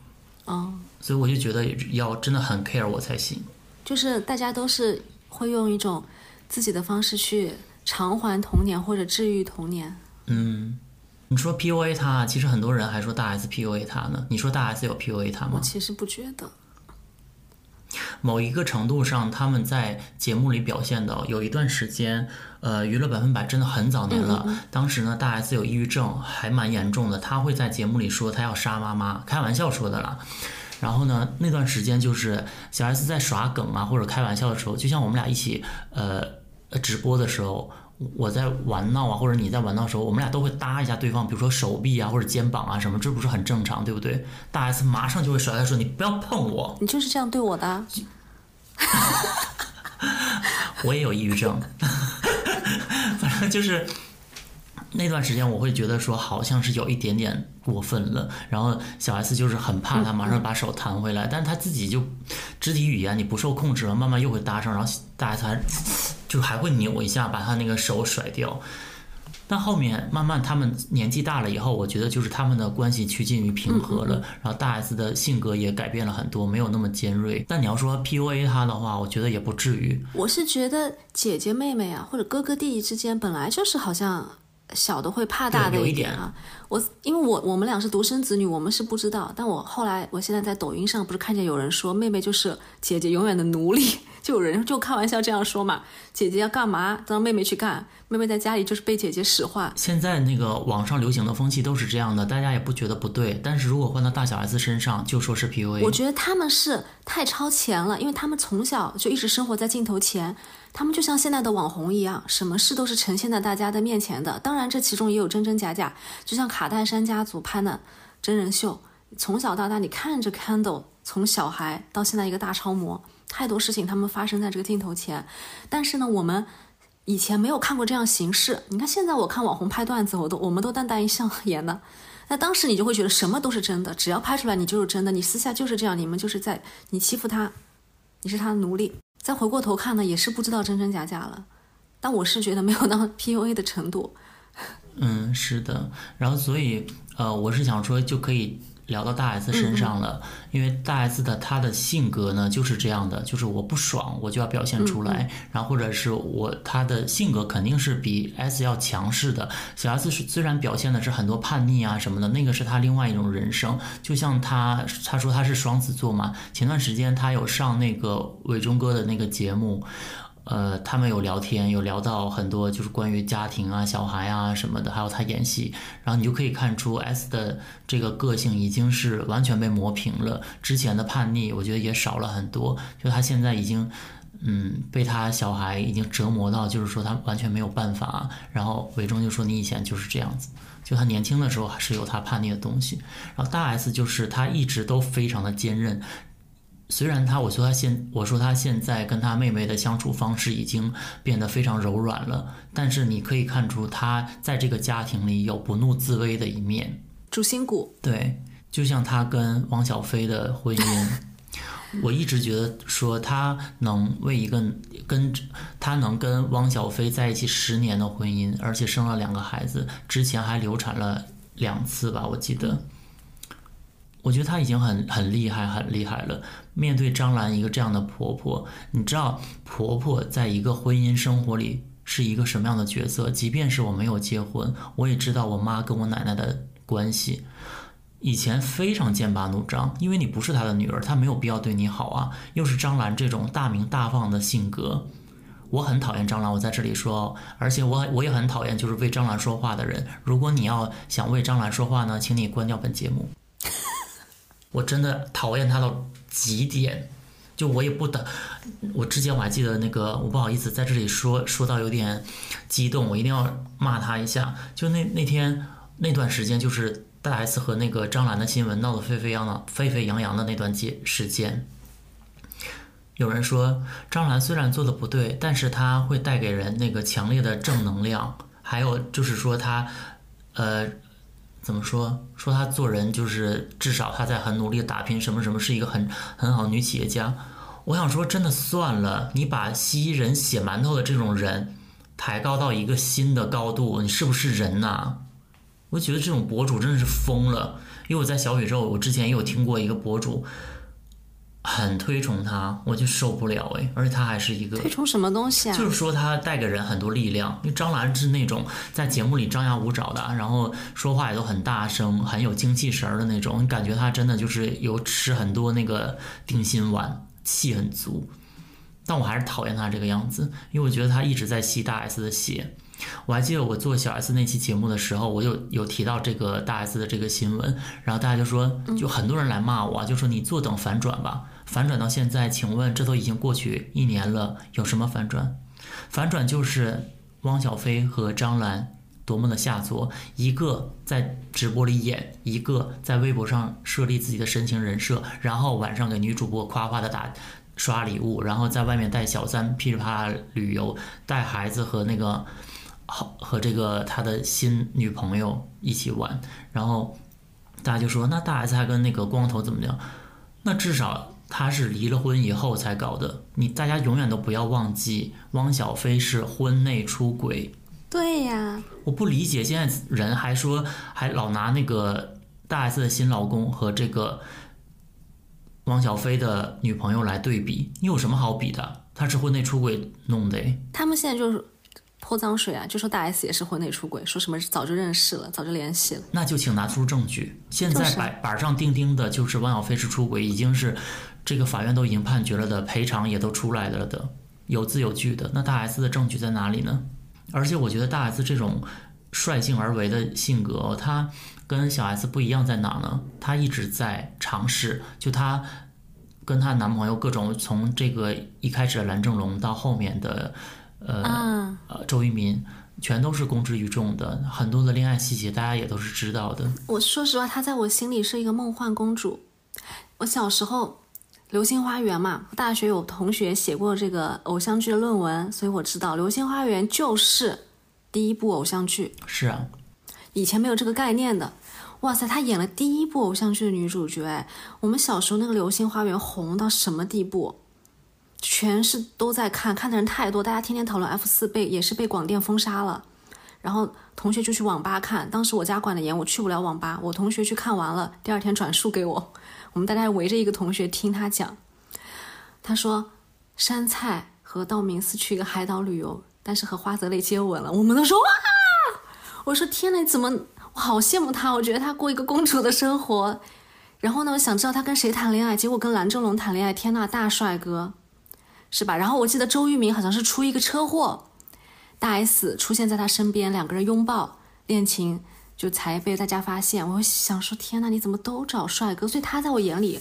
S2: 哦。
S1: 所以我就觉得要真的很 care 我才行。
S2: 就是大家都是会用一种自己的方式去偿还童年或者治愈童年。
S1: 嗯，你说 PUA 他，其实很多人还说大 S PUA 他呢。你说大 S 有 PUA 他吗？
S2: 我其实不觉得。
S1: 某一个程度上，他们在节目里表现的有一段时间，呃，娱乐百分百真的很早年了。当时呢，大 S 有抑郁症，还蛮严重的。他会在节目里说他要杀妈妈，开玩笑说的啦。然后呢，那段时间就是小 S 在耍梗啊，或者开玩笑的时候，就像我们俩一起呃直播的时候，我在玩闹啊，或者你在玩闹的时候，我们俩都会搭一下对方，比如说手臂啊或者肩膀啊什么，这不是很正常，对不对？大 S 马上就会甩开说：“你不要碰我。”
S2: 你就是这样对我的。<laughs>
S1: 我也有抑郁症，<laughs> 反正就是。那段时间我会觉得说好像是有一点点过分了，然后小 S 就是很怕他，马上把手弹回来，但是他自己就肢体语言你不受控制了，慢慢又会搭上，然后大 S 还就还会扭一下把他那个手甩掉。但后面慢慢他们年纪大了以后，我觉得就是他们的关系趋近于平和了，然后大 S 的性格也改变了很多，没有那么尖锐。但你要说 PUA 他的话，我觉得也不至于。
S2: 我是觉得姐姐妹妹啊，或者哥哥弟弟之间本来就是好像。小的会怕大的
S1: 一
S2: 点啊，我因为我我们俩是独生子女，我们是不知道。但我后来，我现在在抖音上不是看见有人说妹妹就是姐姐永远的奴隶，<laughs> 就有人就开玩笑这样说嘛，姐姐要干嘛，让妹妹去干，妹妹在家里就是被姐姐使唤。
S1: 现在那个网上流行的风气都是这样的，大家也不觉得不对。但是如果换到大小 S 身上，就说是 PUA。
S2: 我觉得他们是太超前了，因为他们从小就一直生活在镜头前，他们就像现在的网红一样，什么事都是呈现在大家的面前的。当然，这其中也有真真假假，就像卡戴珊家族拍的真人秀，从小到大你看着 Kendall 从小孩到现在一个大超模。太多事情他们发生在这个镜头前，但是呢，我们以前没有看过这样形式。你看现在我看网红拍段子，我都我们都淡淡一笑演的。那当时你就会觉得什么都是真的，只要拍出来你就是真的，你私下就是这样，你们就是在你欺负他，你是他的奴隶。再回过头看呢，也是不知道真真假假了。但我是觉得没有到 <laughs> PUA 的程度。
S1: 嗯，是的。然后所以呃，我是想说就可以。聊到大 S 身上了，因为大 S 的她的性格呢就是这样的，就是我不爽我就要表现出来，然后或者是我她的性格肯定是比 S 要强势的。小 S 是虽然表现的是很多叛逆啊什么的，那个是她另外一种人生。就像她她说她是双子座嘛，前段时间她有上那个伟忠哥的那个节目。呃，他们有聊天，有聊到很多，就是关于家庭啊、小孩啊什么的，还有他演戏，然后你就可以看出 S 的这个个性已经是完全被磨平了，之前的叛逆我觉得也少了很多，就他现在已经，嗯，被他小孩已经折磨到，就是说他完全没有办法。然后伟忠就说你以前就是这样子，就他年轻的时候还是有他叛逆的东西，然后大 S 就是他一直都非常的坚韧。虽然他，我说他现，我说他现在跟他妹妹的相处方式已经变得非常柔软了，但是你可以看出他在这个家庭里有不怒自威的一面。
S2: 主心骨。
S1: 对，就像他跟汪小菲的婚姻，我一直觉得说他能为一个跟他能跟汪小菲在一起十年的婚姻，而且生了两个孩子，之前还流产了两次吧，我记得。我觉得他已经很很厉害，很厉害了。面对张兰一个这样的婆婆，你知道婆婆在一个婚姻生活里是一个什么样的角色？即便是我没有结婚，我也知道我妈跟我奶奶的关系。以前非常剑拔弩张，因为你不是她的女儿，她没有必要对你好啊。又是张兰这种大名大放的性格，我很讨厌张兰。我在这里说，而且我我也很讨厌就是为张兰说话的人。如果你要想为张兰说话呢，请你关掉本节目。我真的讨厌她到极点，就我也不等。我之前我还记得那个，我不好意思在这里说说到有点激动，我一定要骂他一下。就那那天那段时间，就是大 S 和那个张兰的新闻闹得沸沸扬扬、沸沸扬扬的那段节时间，有人说张兰虽然做的不对，但是她会带给人那个强烈的正能量。还有就是说她，呃。怎么说？说她做人就是至少她在很努力的打拼，什么什么是一个很很好的女企业家。我想说，真的算了，你把吸人血馒头的这种人抬高到一个新的高度，你是不是人呐？我觉得这种博主真的是疯了。因为我在小宇宙，我之前也有听过一个博主。很推崇他，我就受不了哎！而且他还是一个
S2: 推崇什么东西啊？
S1: 就是说他带给人很多力量。因为张兰是那种在节目里张牙舞爪的，然后说话也都很大声，很有精气神儿的那种。你感觉他真的就是有吃很多那个定心丸，气很足。但我还是讨厌他这个样子，因为我觉得他一直在吸大 S 的血。我还记得我做小 S 那期节目的时候，我有有提到这个大 S 的这个新闻，然后大家就说，就很多人来骂我，就说你坐等反转吧。反转到现在，请问这都已经过去一年了，有什么反转？反转就是汪小菲和张兰多么的下作，一个在直播里演，一个在微博上设立自己的深情人设，然后晚上给女主播夸夸的打刷礼物，然后在外面带小三噼里啪啦旅游，带孩子和那个。好和这个他的新女朋友一起玩，然后大家就说那大 S 还跟那个光头怎么样？那至少他是离了婚以后才搞的。你大家永远都不要忘记，汪小菲是婚内出轨。
S2: 对呀，
S1: 我不理解现在人还说还老拿那个大 S 的新老公和这个汪小菲的女朋友来对比，你有什么好比的？他是婚内出轨弄的。
S2: 他们现在就是。泼脏水啊，就说大 S 也是婚内出轨，说什么早就认识了，早就联系了。
S1: 那就请拿出证据。现在板板上钉钉的就是汪小菲是出轨，已经是这个法院都已经判决了的，赔偿也都出来了的，有字有据的。那大 S 的证据在哪里呢？而且我觉得大 S 这种率性而为的性格哦，她跟小 S 不一样在哪呢？她一直在尝试，就她跟她男朋友各种从这个一开始的蓝正龙到后面的呃、
S2: 啊，
S1: 呃周渝民，全都是公之于众的，很多的恋爱细节大家也都是知道的。
S2: 我说实话，她在我心里是一个梦幻公主。我小时候，《流星花园》嘛，大学有同学写过这个偶像剧的论文，所以我知道《流星花园》就是第一部偶像剧。
S1: 是啊，
S2: 以前没有这个概念的。哇塞，她演了第一部偶像剧的女主角，哎，我们小时候那个《流星花园》红到什么地步？全是都在看，看的人太多，大家天天讨论 F 四被也是被广电封杀了，然后同学就去网吧看，当时我家管的严，我去不了网吧，我同学去看完了，第二天转述给我，我们大家围着一个同学听他讲，他说山菜和道明寺去一个海岛旅游，但是和花泽类接吻了，我们都说哇，我说天呐，怎么？我好羡慕他，我觉得他过一个公主的生活。然后呢，我想知道他跟谁谈恋爱，结果跟蓝正龙谈恋爱，天呐，大帅哥，是吧？然后我记得周渝民好像是出一个车祸，大 S 出现在他身边，两个人拥抱，恋情就才被大家发现。我想说，天呐，你怎么都找帅哥？所以他在我眼里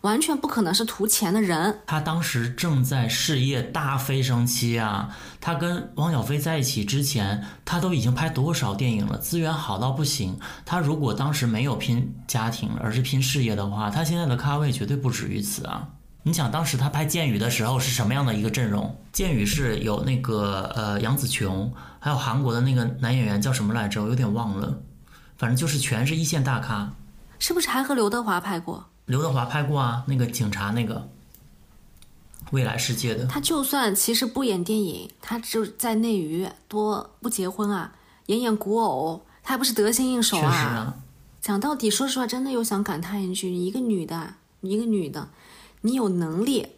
S2: 完全不可能是图钱的人。
S1: 他当时正在事业大飞升期啊！他跟汪小菲在一起之前，他都已经拍多少电影了，资源好到不行。他如果当时没有拼家庭，而是拼事业的话，他现在的咖位绝对不止于此啊！你想当时他拍《剑雨》的时候是什么样的一个阵容？《剑雨》是有那个呃杨紫琼，还有韩国的那个男演员叫什么来着？我有点忘了，反正就是全是一线大咖。
S2: 是不是还和刘德华拍过？
S1: 刘德华拍过啊，那个警察那个未来世界的。
S2: 他就算其实不演电影，他就在内娱多不结婚啊，演演古偶，他还不是得心应手
S1: 确实啊，
S2: 讲到底，说实话，真的又想感叹一句：一个女的，一个女的，你有能力，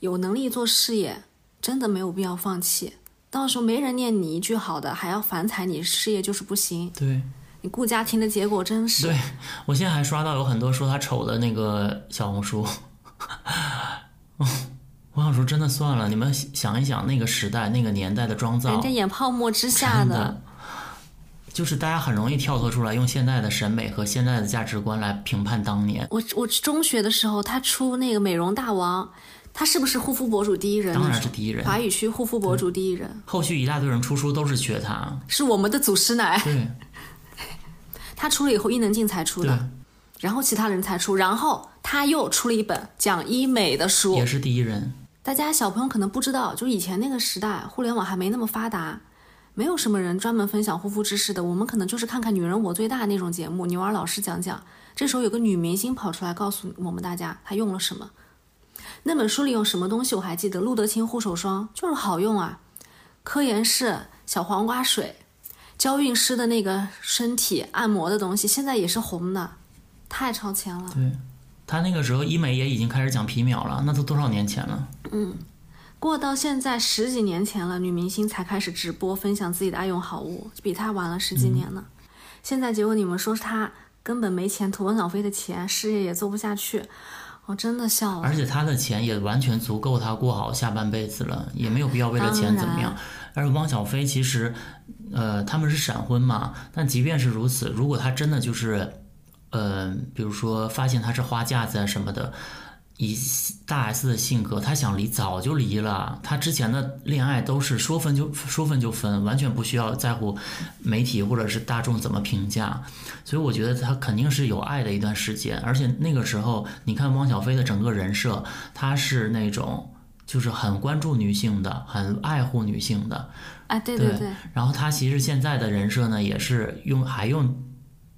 S2: 有能力做事业，真的没有必要放弃。到时候没人念你一句好的，还要反踩你事业就是不行。
S1: 对。
S2: 你顾家庭的结果真是。
S1: 对，我现在还刷到有很多说他丑的那个小红书。我想说，真的算了，你们想一想那个时代、那个年代的妆造，
S2: 人家演泡沫之夏
S1: 的，就是大家很容易跳脱出来，用现在的审美和现在的价值观来评判当年。
S2: 我我中学的时候，他出那个美容大王，他是不是护肤博主第一人？
S1: 当然是第一人，
S2: 华语区护肤博主第一人。
S1: 后续一大堆人出书都是学他，
S2: 是我们的祖师奶。
S1: 对。
S2: 他出了以后，伊能静才出的，然后其他人才出，然后他又出了一本讲医美的书，
S1: 也是第一人。
S2: 大家小朋友可能不知道，就以前那个时代，互联网还没那么发达，没有什么人专门分享护肤知识的。我们可能就是看看《女人我最大》那种节目，牛儿老师讲讲。这时候有个女明星跑出来告诉我们大家，她用了什么。那本书里用什么东西我还记得，路德清护手霜就是好用啊，科颜氏小黄瓜水。娇韵诗的那个身体按摩的东西，现在也是红的，太超前了。
S1: 对，他那个时候医美也已经开始讲皮秒了，那都多少年前了？
S2: 嗯，过到现在十几年前了，女明星才开始直播分享自己的爱用好物，比她晚了十几年呢。嗯、现在结果你们说她根本没钱，图汪小菲的钱，事业也做不下去，我真的笑了。
S1: 而且她的钱也完全足够她过好下半辈子了，也没有必要为了钱怎么样。而汪小菲其实。呃，他们是闪婚嘛？但即便是如此，如果他真的就是，呃，比如说发现他是花架子啊什么的，以大 S 的性格，他想离早就离了。他之前的恋爱都是说分就说分就分，完全不需要在乎媒体或者是大众怎么评价。所以我觉得他肯定是有爱的一段时间。而且那个时候，你看汪小菲的整个人设，他是那种。就是很关注女性的，很爱护女性的，
S2: 啊，对
S1: 对
S2: 对。
S1: 然后他其实现在的人设呢，也是用还用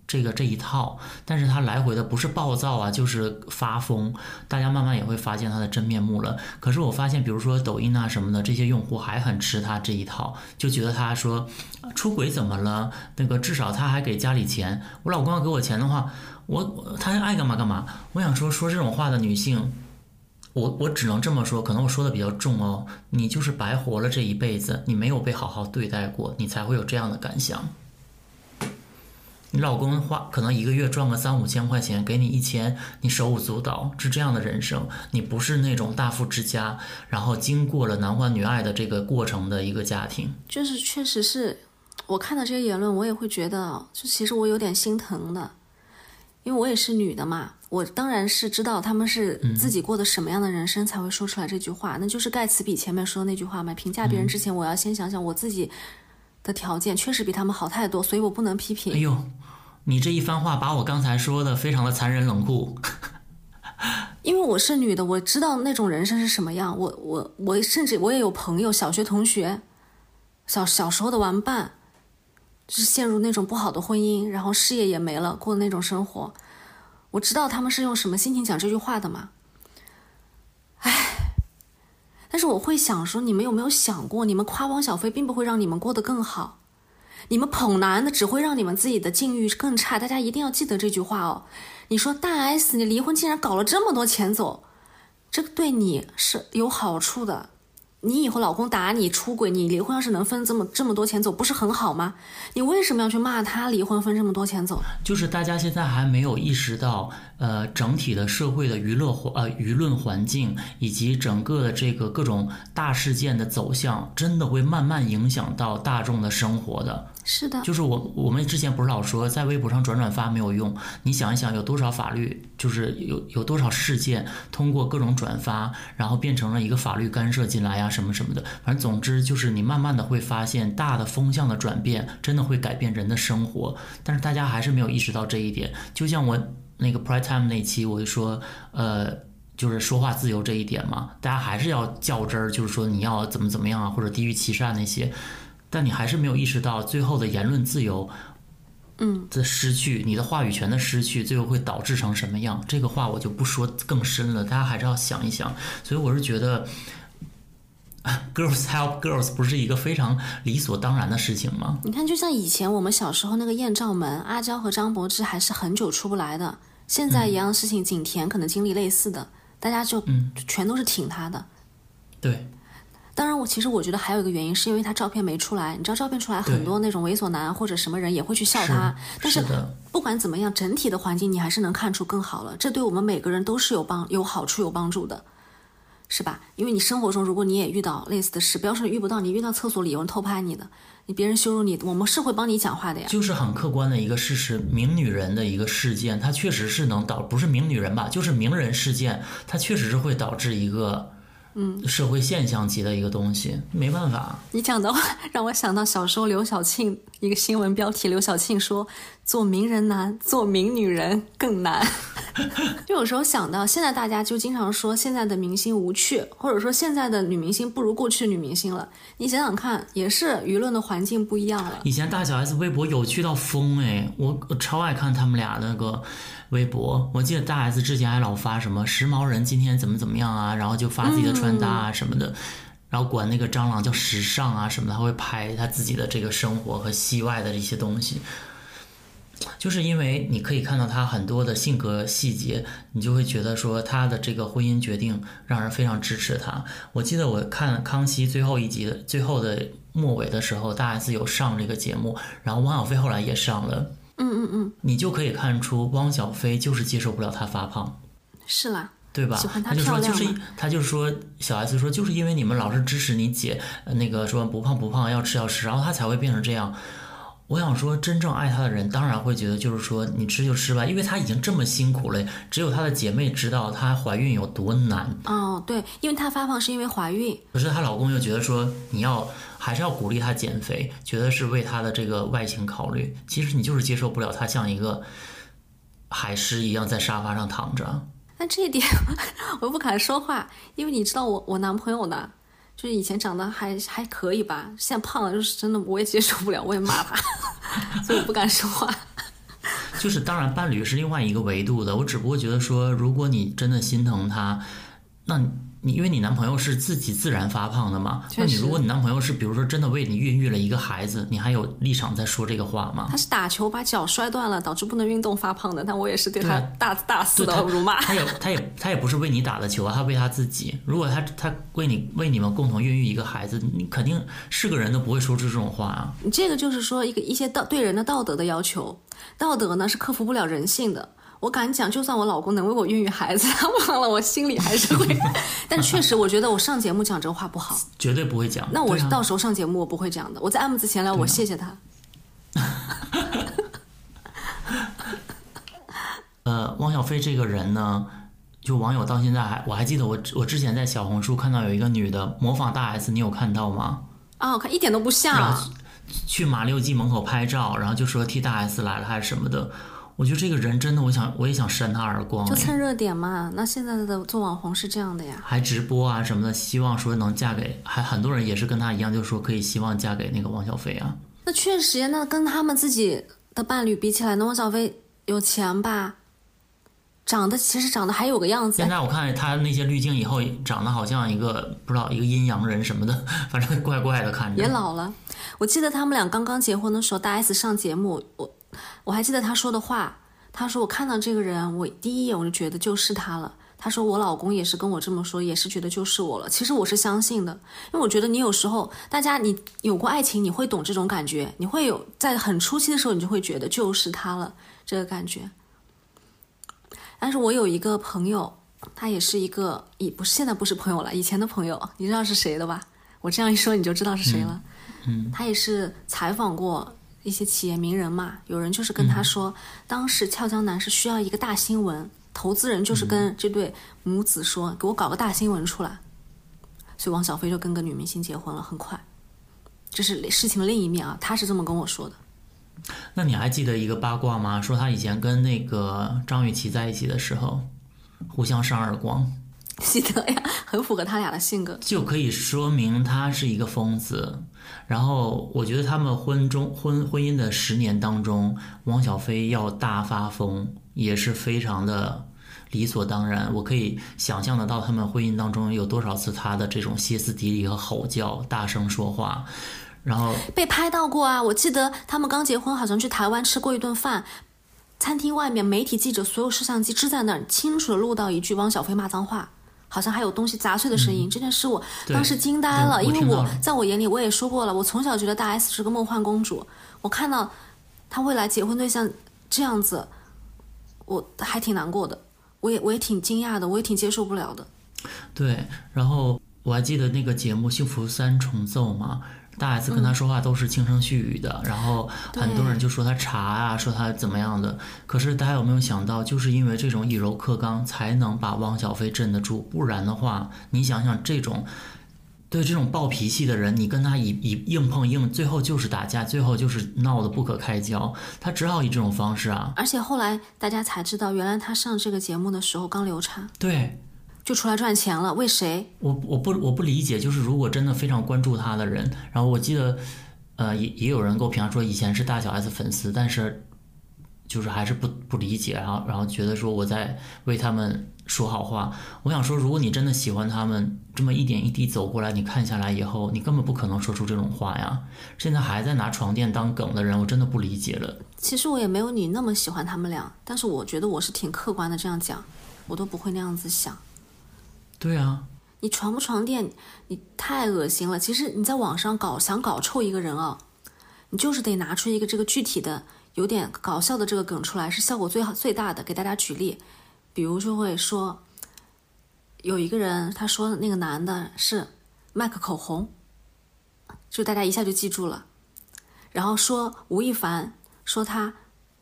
S1: 这个这一套，但是他来回的不是暴躁啊，就是发疯。大家慢慢也会发现他的真面目了。可是我发现，比如说抖音啊什么的，这些用户还很吃他这一套，就觉得他说出轨怎么了？那个至少他还给家里钱。我老公要给我钱的话，我他爱干嘛干嘛。我想说说这种话的女性。我我只能这么说，可能我说的比较重哦，你就是白活了这一辈子，你没有被好好对待过，你才会有这样的感想。你老公花可能一个月赚个三五千块钱，给你一千，你手舞足蹈，是这样的人生。你不是那种大富之家，然后经过了男欢女爱的这个过程的一个家庭。
S2: 就是确实是我看到这些言论，我也会觉得，就其实我有点心疼的，因为我也是女的嘛。我当然是知道他们是自己过的什么样的人生才会说出来这句话，那就是盖茨比前面说的那句话嘛。评价别人之前，我要先想想我自己的条件确实比他们好太多，所以我不能批评。
S1: 哎呦，你这一番话把我刚才说的非常的残忍冷酷。<laughs>
S2: 因为我是女的，我知道那种人生是什么样。我我我甚至我也有朋友，小学同学，小小时候的玩伴，就是陷入那种不好的婚姻，然后事业也没了，过的那种生活。我知道他们是用什么心情讲这句话的嘛？唉，但是我会想说，你们有没有想过，你们夸汪小菲并不会让你们过得更好，你们捧男的只会让你们自己的境遇更差。大家一定要记得这句话哦。你说大 S，你离婚竟然搞了这么多钱走，这个对你是有好处的。你以后老公打你出轨，你离婚要是能分这么这么多钱走，不是很好吗？你为什么要去骂他离婚分这么多钱走？
S1: 就是大家现在还没有意识到，呃，整体的社会的娱乐环呃舆论环境以及整个的这个各种大事件的走向，真的会慢慢影响到大众的生活的。
S2: 是的，
S1: 就是我我们之前不是老说在微博上转转发没有用，你想一想有多少法律，就是有有多少事件通过各种转发，然后变成了一个法律干涉进来呀什么什么的，反正总之就是你慢慢的会发现大的风向的转变真的会改变人的生活，但是大家还是没有意识到这一点。就像我那个 Prime Time 那期我就说，呃，就是说话自由这一点嘛，大家还是要较真儿，就是说你要怎么怎么样啊，或者地域歧视啊那些。但你还是没有意识到，最后的言论自由，
S2: 嗯，
S1: 的失去，你的话语权的失去，最后会导致成什么样？这个话我就不说更深了，大家还是要想一想。所以我是觉得，<laughs> girls help girls 不是一个非常理所当然的事情吗？
S2: 你看，就像以前我们小时候那个艳照门，阿娇和张柏芝还是很久出不来的。现在一样的事情，景甜可能经历类似的，大家就全都是挺她的。
S1: 对。
S2: 当然，我其实我觉得还有一个原因，是因为他照片没出来。你知道照片出来，很多那种猥琐男或者什么人也会去笑他。但是不管怎么样，整体的环境你还是能看出更好了。这对我们每个人都是有帮、有好处、有帮助的，是吧？因为你生活中如果你也遇到类似的事，不要说你遇不到，你遇到厕所里有人偷拍你的，你别人羞辱你，我们是会帮你讲话的呀。
S1: 就是很客观的一个事实，名女人的一个事件，它确实是能导，不是名女人吧，就是名人事件，它确实是会导致一个。
S2: 嗯，
S1: 社会现象级的一个东西，没办法。
S2: 你讲的话 <laughs> 让我想到小时候刘晓庆一个新闻标题，刘晓庆说：“做名人难，做名女人更难。<laughs> ”就有时候想到现在，大家就经常说现在的明星无趣，或者说现在的女明星不如过去女明星了。你想想看，也是舆论的环境不一样了。
S1: 以前大小 S 微博有趣到疯哎，我我超爱看他们俩那个。微博，我记得大 S 之前还老发什么时髦人今天怎么怎么样啊，然后就发自己的穿搭啊什么的，然后管那个蟑螂叫时尚啊什么的，他会拍他自己的这个生活和戏外的一些东西，就是因为你可以看到他很多的性格细节，你就会觉得说他的这个婚姻决定让人非常支持他。我记得我看康熙最后一集的最后的末尾的时候，大 S 有上这个节目，然后汪小菲后来也上了。
S2: 嗯嗯嗯，
S1: 你就可以看出汪小菲就是接受不了她发胖，
S2: 是啦，
S1: 对吧？
S2: 喜欢
S1: 她就
S2: 说
S1: 就是他就是说小 S 说就是因为你们老是支持你姐，那个说不胖不胖要吃要吃，然后她才会变成这样。我想说，真正爱她的人当然会觉得就是说你吃就吃吧，因为她已经这么辛苦了，只有她的姐妹知道她怀孕有多难。
S2: 哦，对，因为她发胖是因为怀孕，
S1: 可是她老公又觉得说你要。还是要鼓励她减肥，觉得是为她的这个外形考虑。其实你就是接受不了她像一个海狮一样在沙发上躺着。
S2: 那这一点 <laughs> 我不敢说话，因为你知道我我男朋友呢，就是以前长得还还可以吧，现在胖了就是真的我也接受不了，我也骂他，<laughs> 所以我不敢说话。<laughs>
S1: 就是当然，伴侣是另外一个维度的。我只不过觉得说，如果你真的心疼他。那你你因为你男朋友是自己自然发胖的嘛？那你如果你男朋友是比如说真的为你孕育了一个孩子，你还有立场在说这个话吗？
S2: 他是打球把脚摔断了，导致不能运动发胖的，但我也是对他大大肆的辱骂。
S1: 他也他也他也不是为你打的球啊，他为他自己。如果他他为你为你们共同孕育一个孩子，你肯定是个人都不会说出这种话啊。
S2: 你这个就是说一个一些道对人的道德的要求，道德呢是克服不了人性的。我敢讲，就算我老公能为我孕育孩子，<laughs> 他忘了我心里还是会。<laughs> 但确实，我觉得我上节目讲这话不好。<laughs>
S1: 绝对不会讲。
S2: 那我到时候上节目我不会这样的。我在 M 字闲聊，我谢谢他。
S1: 呃，汪小菲这个人呢，就网友到现在还我还记得我我之前在小红书看到有一个女的模仿大 S，你有看到吗？
S2: 啊，我看一点都不像。
S1: 去马六记门口拍照，然后就说替大 S 来了还是什么的。我觉得这个人真的，我想我也想扇他耳光哎，
S2: 就蹭热点嘛。那现在的做网红是这样的呀。
S1: 还直播啊什么的，希望说能嫁给，还很多人也是跟他一样，就说可以希望嫁给那个汪小菲啊。
S2: 那确实呀，那跟他们自己的伴侣比起来，那汪小菲有钱吧？长得其实长得还有个样子
S1: 现，在我看他那些滤镜以后，长得好像一个不知道一个阴阳人什么的，<laughs> 反正怪怪的看着。
S2: 也老了。我记得他们俩刚刚结婚的时候，大 S 上节目，我我还记得他说的话，他说我看到这个人，我第一眼我就觉得就是他了。他说我老公也是跟我这么说，也是觉得就是我了。其实我是相信的，因为我觉得你有时候大家你有过爱情，你会懂这种感觉，你会有在很初期的时候，你就会觉得就是他了这个感觉。但是我有一个朋友，他也是一个，也不是现在不是朋友了，以前的朋友，你知道是谁的吧？我这样一说你就知道是谁了。他也是采访过一些企业名人嘛，有人就是跟他说，当时俏江南是需要一个大新闻，投资人就是跟这对母子说，给我搞个大新闻出来。所以王小飞就跟个女明星结婚了，很快。这是事情的另一面啊，他是这么跟我说的。
S1: 那你还记得一个八卦吗？说他以前跟那个张雨绮在一起的时候，互相扇耳光，
S2: 记得呀，很符合他俩的性格。
S1: 就可以说明他是一个疯子。然后我觉得他们婚中婚婚姻的十年当中，汪小菲要大发疯也是非常的理所当然。我可以想象得到他们婚姻当中有多少次他的这种歇斯底里和吼叫、大声说话，然后
S2: 被拍到过啊！我记得他们刚结婚，好像去台湾吃过一顿饭，餐厅外面媒体记者所有摄像机支在那儿，清楚的录到一句汪小菲骂脏话，好像还有东西砸碎的声音。这件事我当时惊呆了，因为我在我眼里我也说过了，我从小觉得大 S 是个梦幻公主，我看到她未来结婚对象这样子，我还挺难过的，我也我也挺惊讶的，我也挺接受不了的。
S1: 对，然后我还记得那个节目《幸福三重奏》嘛，大 S 跟他说话都是轻声细语的，然后很多人就说他茶啊，说他怎么样的。可是大家有没有想到，就是因为这种以柔克刚，才能把汪小菲镇得住，不然的话，你想想这种。对这种暴脾气的人，你跟他以以硬碰硬，最后就是打架，最后就是闹得不可开交。他只好以这种方式啊，
S2: 而且后来大家才知道，原来他上这个节目的时候刚流产，
S1: 对，
S2: 就出来赚钱了，为谁？
S1: 我我不我不理解，就是如果真的非常关注他的人，然后我记得，呃，也也有人给我评价说以前是大小 S 粉丝，但是就是还是不不理解，然后然后觉得说我在为他们说好话。我想说，如果你真的喜欢他们，这么一点一滴走过来，你看下来以后，你根本不可能说出这种话呀。现在还在拿床垫当梗的人，我真的不理解了。
S2: 其实我也没有你那么喜欢他们俩，但是我觉得我是挺客观的这样讲，我都不会那样子想。
S1: 对啊，
S2: 你床不床垫，你太恶心了。其实你在网上搞想搞臭一个人啊，你就是得拿出一个这个具体的、有点搞笑的这个梗出来，是效果最好最大的。给大家举例，比如就会说，有一个人他说那个男的是麦克口红，就大家一下就记住了。然后说吴亦凡说他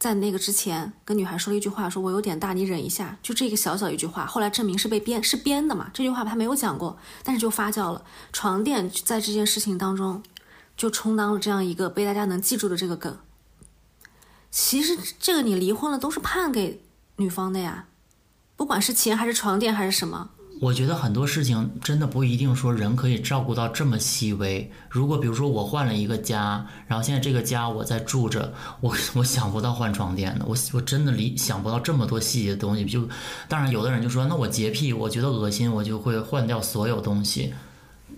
S2: 在那个之前跟女孩说了一句话，说我有点大，你忍一下，就这个小小一句话，后来证明是被编是编的嘛，这句话他没有讲过，但是就发酵了。床垫在这件事情当中就充当了这样一个被大家能记住的这个梗。其实这个你离婚了都是判给女方的呀，不管是钱还是床垫还是什么，
S1: 我觉得很多事情真的不一定说人可以照顾到这么细微。如果比如说我换了一个家，然后现在这个家我在住着，我我想不到换床垫的，我我真的理想不到这么多细节的东西。就当然有的人就说，那我洁癖，我觉得恶心，我就会换掉所有东西。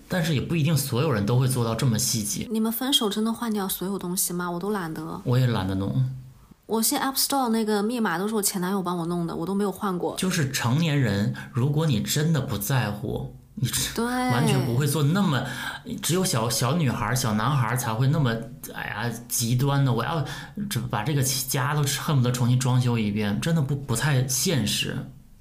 S1: 但是也不一定所有人都会做到这么细节。
S2: 你们分手真的换掉所有东西吗？我都懒得。
S1: 我也懒得弄。
S2: 我现在 App Store 那个密码都是我前男友帮我弄的，我都没有换过。
S1: 就是成年人，如果你真的不在乎，你
S2: 对 <laughs>
S1: 完全不会做那么，只有小小女孩、小男孩才会那么，哎呀，极端的，我要这把这个家都恨不得重新装修一遍，真的不不太现实，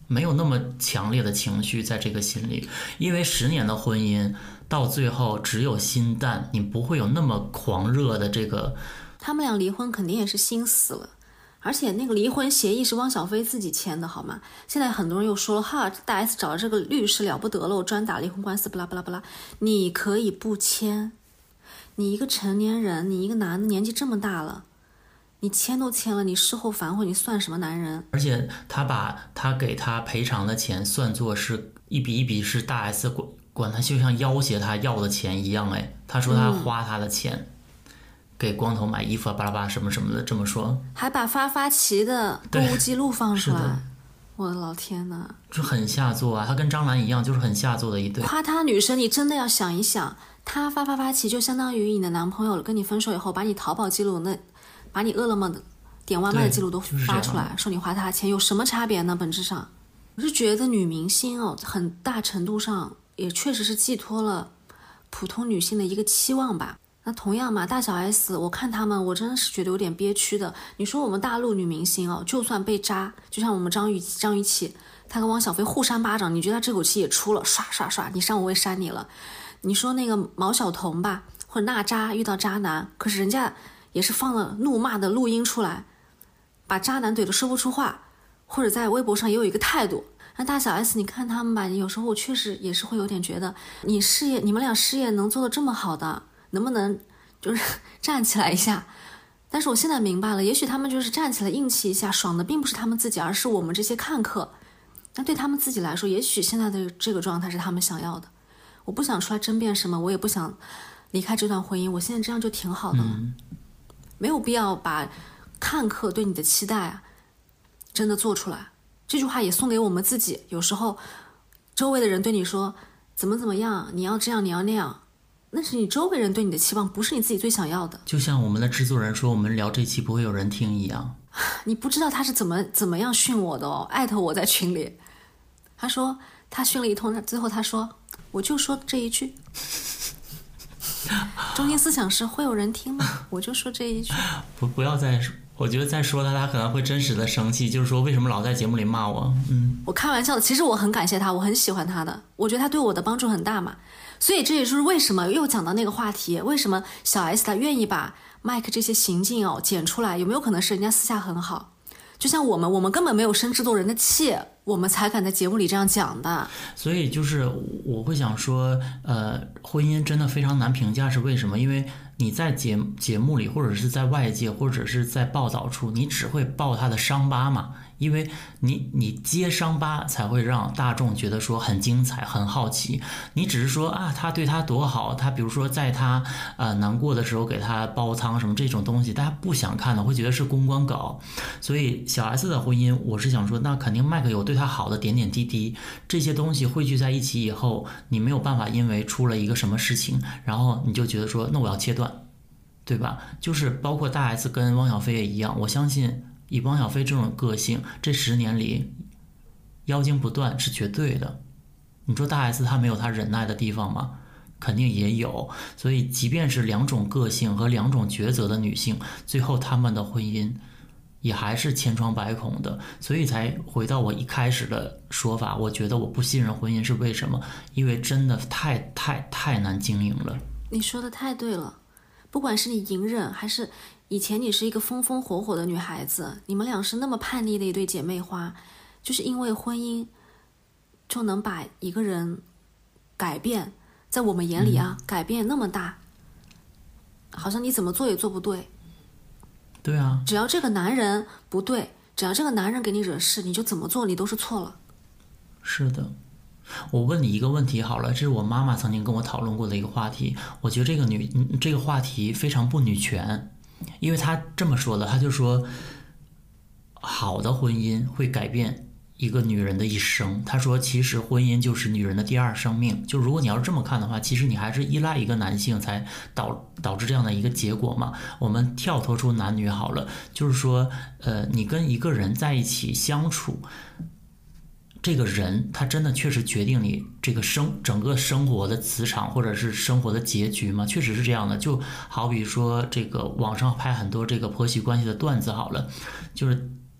S1: 没有那么强烈的情绪在这个心里，因为十年的婚姻到最后只有心淡，你不会有那么狂热的这个。
S2: 他们俩离婚肯定也是心死了。而且那个离婚协议是汪小菲自己签的，好吗？现在很多人又说了，哈，大 S 找这个律师了不得了，我专打离婚官司，不啦不啦不啦。你可以不签，你一个成年人，你一个男的，年纪这么大了，你签都签了，你事后反悔，你算什么男人？
S1: 而且他把他给他赔偿的钱算作是一笔一笔是大 S 管管他，就像要挟他要的钱一样，哎，他说他花他的钱。给光头买衣服啊，巴拉巴拉什么什么的，这么说，
S2: 还把发发奇的购物记录放出来，我的老天呐，
S1: 就很下作啊！他跟张兰一样，就是很下作的一对。
S2: 夸他女生，你真的要想一想，他发发发奇就相当于你的男朋友跟你分手以后，把你淘宝记录那，把你饿了么的点外卖的记录都发出来，说你花他钱，有什么差别呢？本质上，我是觉得女明星哦，很大程度上也确实是寄托了普通女性的一个期望吧。那同样嘛，大小 S，我看他们，我真的是觉得有点憋屈的。你说我们大陆女明星哦，就算被扎，就像我们张雨张雨绮，她跟汪小菲互扇巴掌，你觉得她这口气也出了？刷刷刷，你扇我，我也扇你了。你说那个毛晓彤吧，或者娜扎遇到渣男，可是人家也是放了怒骂的录音出来，把渣男怼得说不出话，或者在微博上也有一个态度。那大小 S，你看他们吧，有时候我确实也是会有点觉得，你事业，你们俩事业能做得这么好的。能不能就是 <laughs> 站起来一下？但是我现在明白了，也许他们就是站起来硬气一下，爽的并不是他们自己，而是我们这些看客。那对他们自己来说，也许现在的这个状态是他们想要的。我不想出来争辩什么，我也不想离开这段婚姻。我现在这样就挺好的了，没有必要把看客对你的期待啊真的做出来。这句话也送给我们自己。有时候周围的人对你说怎么怎么样，你要这样，你要那样。那是你周围人对你的期望，不是你自己最想要的。
S1: 就像我们的制作人说，我们聊这期不会有人听一样。
S2: 你不知道他是怎么怎么样训我的哦，艾特我在群里，他说他训了一通，他最后他说我就说这一句，中心思想是会有人听吗？<laughs> 我就说这一句。
S1: 不不要再说，我觉得再说他，他可能会真实的生气，就是说为什么老在节目里骂我？嗯，
S2: 我开玩笑的，其实我很感谢他，我很喜欢他的，我觉得他对我的帮助很大嘛。所以这也就是为什么又讲到那个话题，为什么小 S 她愿意把麦克这些行径哦剪出来？有没有可能是人家私下很好？就像我们，我们根本没有生制作人的气，我们才敢在节目里这样讲的。
S1: 所以就是我会想说，呃，婚姻真的非常难评价，是为什么？因为你在节节目里，或者是在外界，或者是在报道处，你只会报他的伤疤嘛。因为你你揭伤疤才会让大众觉得说很精彩很好奇，你只是说啊他对他多好，他比如说在他呃难过的时候给他煲汤什么这种东西，大家不想看的会觉得是公关稿。所以小 S 的婚姻，我是想说，那肯定麦克有对他好的点点滴滴，这些东西汇聚在一起以后，你没有办法因为出了一个什么事情，然后你就觉得说那我要切断，对吧？就是包括大 S 跟汪小菲也一样，我相信。以汪小菲这种个性，这十年里妖精不断是绝对的。你说大 S 她没有她忍耐的地方吗？肯定也有。所以，即便是两种个性和两种抉择的女性，最后她们的婚姻也还是千疮百孔的。所以才回到我一开始的说法，我觉得我不信任婚姻是为什么？因为真的太太太难经营了。
S2: 你说的太对了，不管是你隐忍还是。以前你是一个风风火火的女孩子，你们俩是那么叛逆的一对姐妹花，就是因为婚姻就能把一个人改变，在我们眼里啊，改变那么大，好像你怎么做也做不对。
S1: 对啊，
S2: 只要这个男人不对，只要这个男人给你惹事，你就怎么做你都是错了。
S1: 是的，我问你一个问题好了，这是我妈妈曾经跟我讨论过的一个话题。我觉得这个女嗯这个话题非常不女权，因为他这么说的，他就说，好的婚姻会改变一个女人的一生。他说，其实婚姻就是女人的第二生命。就如果你要是这么看的话，其实你还是依赖一个男性才导导致这样的一个结果嘛。我们跳脱出男女好了，就是说，呃，你跟一个人在一起相处。这个人他真的确实决定你这个生整个生活的磁场或者是生活的结局吗？确实是这样的。就好比说这个网上拍很多这个婆媳关系的段子好了，就是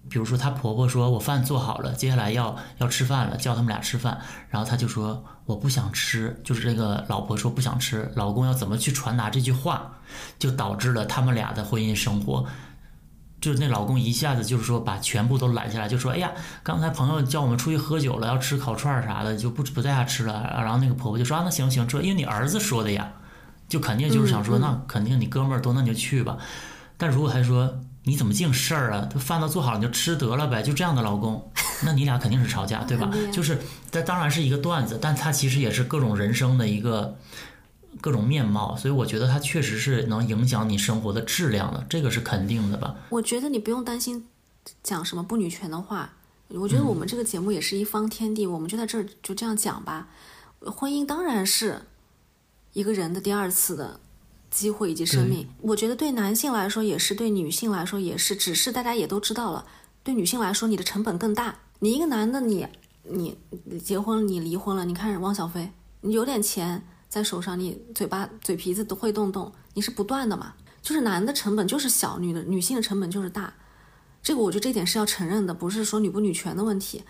S1: 比如说她婆婆说我饭做好了，接下来要要吃饭了，叫他们俩吃饭，然后她就说我不想吃，就是这个老婆说不想吃，老公要怎么去传达这句话，就导致了他们俩的婚姻生活。就是那老公一下子就是说把全部都揽下来，就说哎呀，刚才朋友叫我们出去喝酒了，要吃烤串啥的，就不不在家吃了。然后那个婆婆就说啊，那行行，这因为你儿子说的呀，就肯定就是想说，那肯定你哥们儿多，那你就去吧。但如果还说你怎么净事儿啊，他饭都做好了，你就吃得了呗，就这样的老公，那你俩肯定是吵架，对吧？<laughs> 就是，这当然是一个段子，但他其实也是各种人生的一个。各种面貌，所以我觉得它确实是能影响你生活的质量的，这个是肯定的吧？
S2: 我觉得你不用担心讲什么不女权的话，我觉得我们这个节目也是一方天地，我们就在这儿就这样讲吧。婚姻当然是一个人的第二次的机会以及生命，我觉得对男性来说也是，对女性来说也是，只是大家也都知道了，对女性来说你的成本更大。你一个男的，你你结婚你离婚了，你看汪小菲，你有点钱。在手上，你嘴巴嘴皮子都会动动，你是不断的嘛？就是男的成本就是小，女的女性的成本就是大，这个我觉得这点是要承认的，不是说女不女权的问题。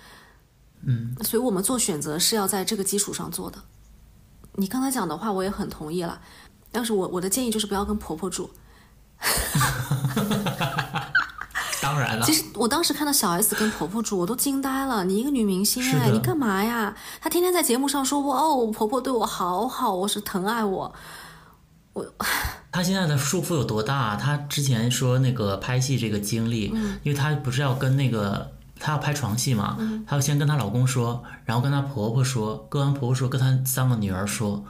S1: 嗯，
S2: 所以我们做选择是要在这个基础上做的。你刚才讲的话我也很同意了，但是我我的建议就是不要跟婆婆住。<laughs>
S1: 当然了，
S2: 其实我当时看到小 S 跟婆婆住，我都惊呆了。你一个女明星哎，你干嘛呀？她天天在节目上说我哦，我婆婆对我好好，我是疼爱我。我 <laughs>
S1: 她现在的束缚有多大？她之前说那个拍戏这个经历，因为她不是要跟那个她要拍床戏嘛，她要先跟她老公说，然后跟她婆婆说，跟完婆婆说，跟她三个女儿说。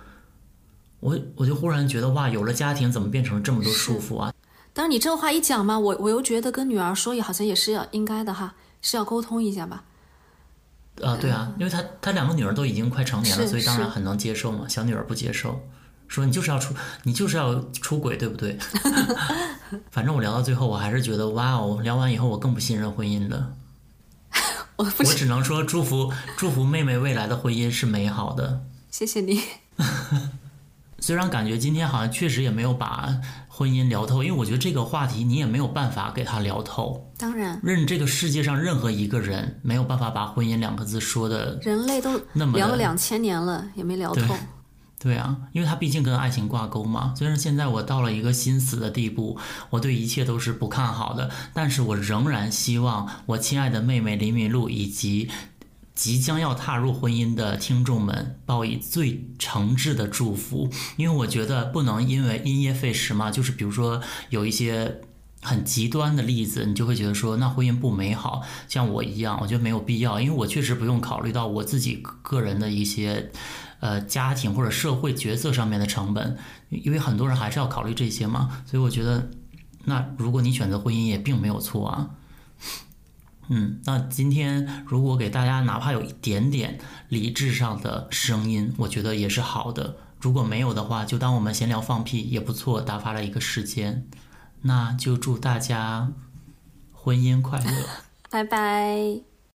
S1: 我我就忽然觉得哇，有了家庭怎么变成了这么多束缚啊？
S2: 但是你这话一讲嘛，我我又觉得跟女儿说也好像也是要应该的哈，是要沟通一下吧。
S1: 啊，对啊，因为他他两个女儿都已经快成年了，所以当然很能接受嘛。小女儿不接受，说你就是要出，你就是要出轨，对不对？<laughs> <laughs> 反正我聊到最后，我还是觉得哇哦，聊完以后我更不信任婚姻了。<laughs>
S2: 我
S1: 我只能说祝福祝福妹妹未来的婚姻是美好的。
S2: 谢谢你。
S1: 虽然感觉今天好像确实也没有把婚姻聊透，因为我觉得这个话题你也没有办法给他聊透。
S2: 当然，
S1: 任这个世界上任何一个人没有办法把婚姻两个字说的，
S2: 人类都
S1: 那么
S2: 聊了两千年了也没聊透。
S1: 对啊，因为他毕竟跟爱情挂钩嘛。虽然现在我到了一个心死的地步，我对一切都是不看好的，但是我仍然希望我亲爱的妹妹李敏露以及。即将要踏入婚姻的听众们，报以最诚挚的祝福，因为我觉得不能因为因噎废食嘛。就是比如说有一些很极端的例子，你就会觉得说那婚姻不美好。像我一样，我觉得没有必要，因为我确实不用考虑到我自己个人的一些呃家庭或者社会角色上面的成本，因为很多人还是要考虑这些嘛。所以我觉得，那如果你选择婚姻也并没有错啊。嗯，那今天如果给大家哪怕有一点点理智上的声音，我觉得也是好的。如果没有的话，就当我们闲聊放屁也不错，打发了一个时间。那就祝大家婚姻快乐，<laughs>
S2: 拜拜。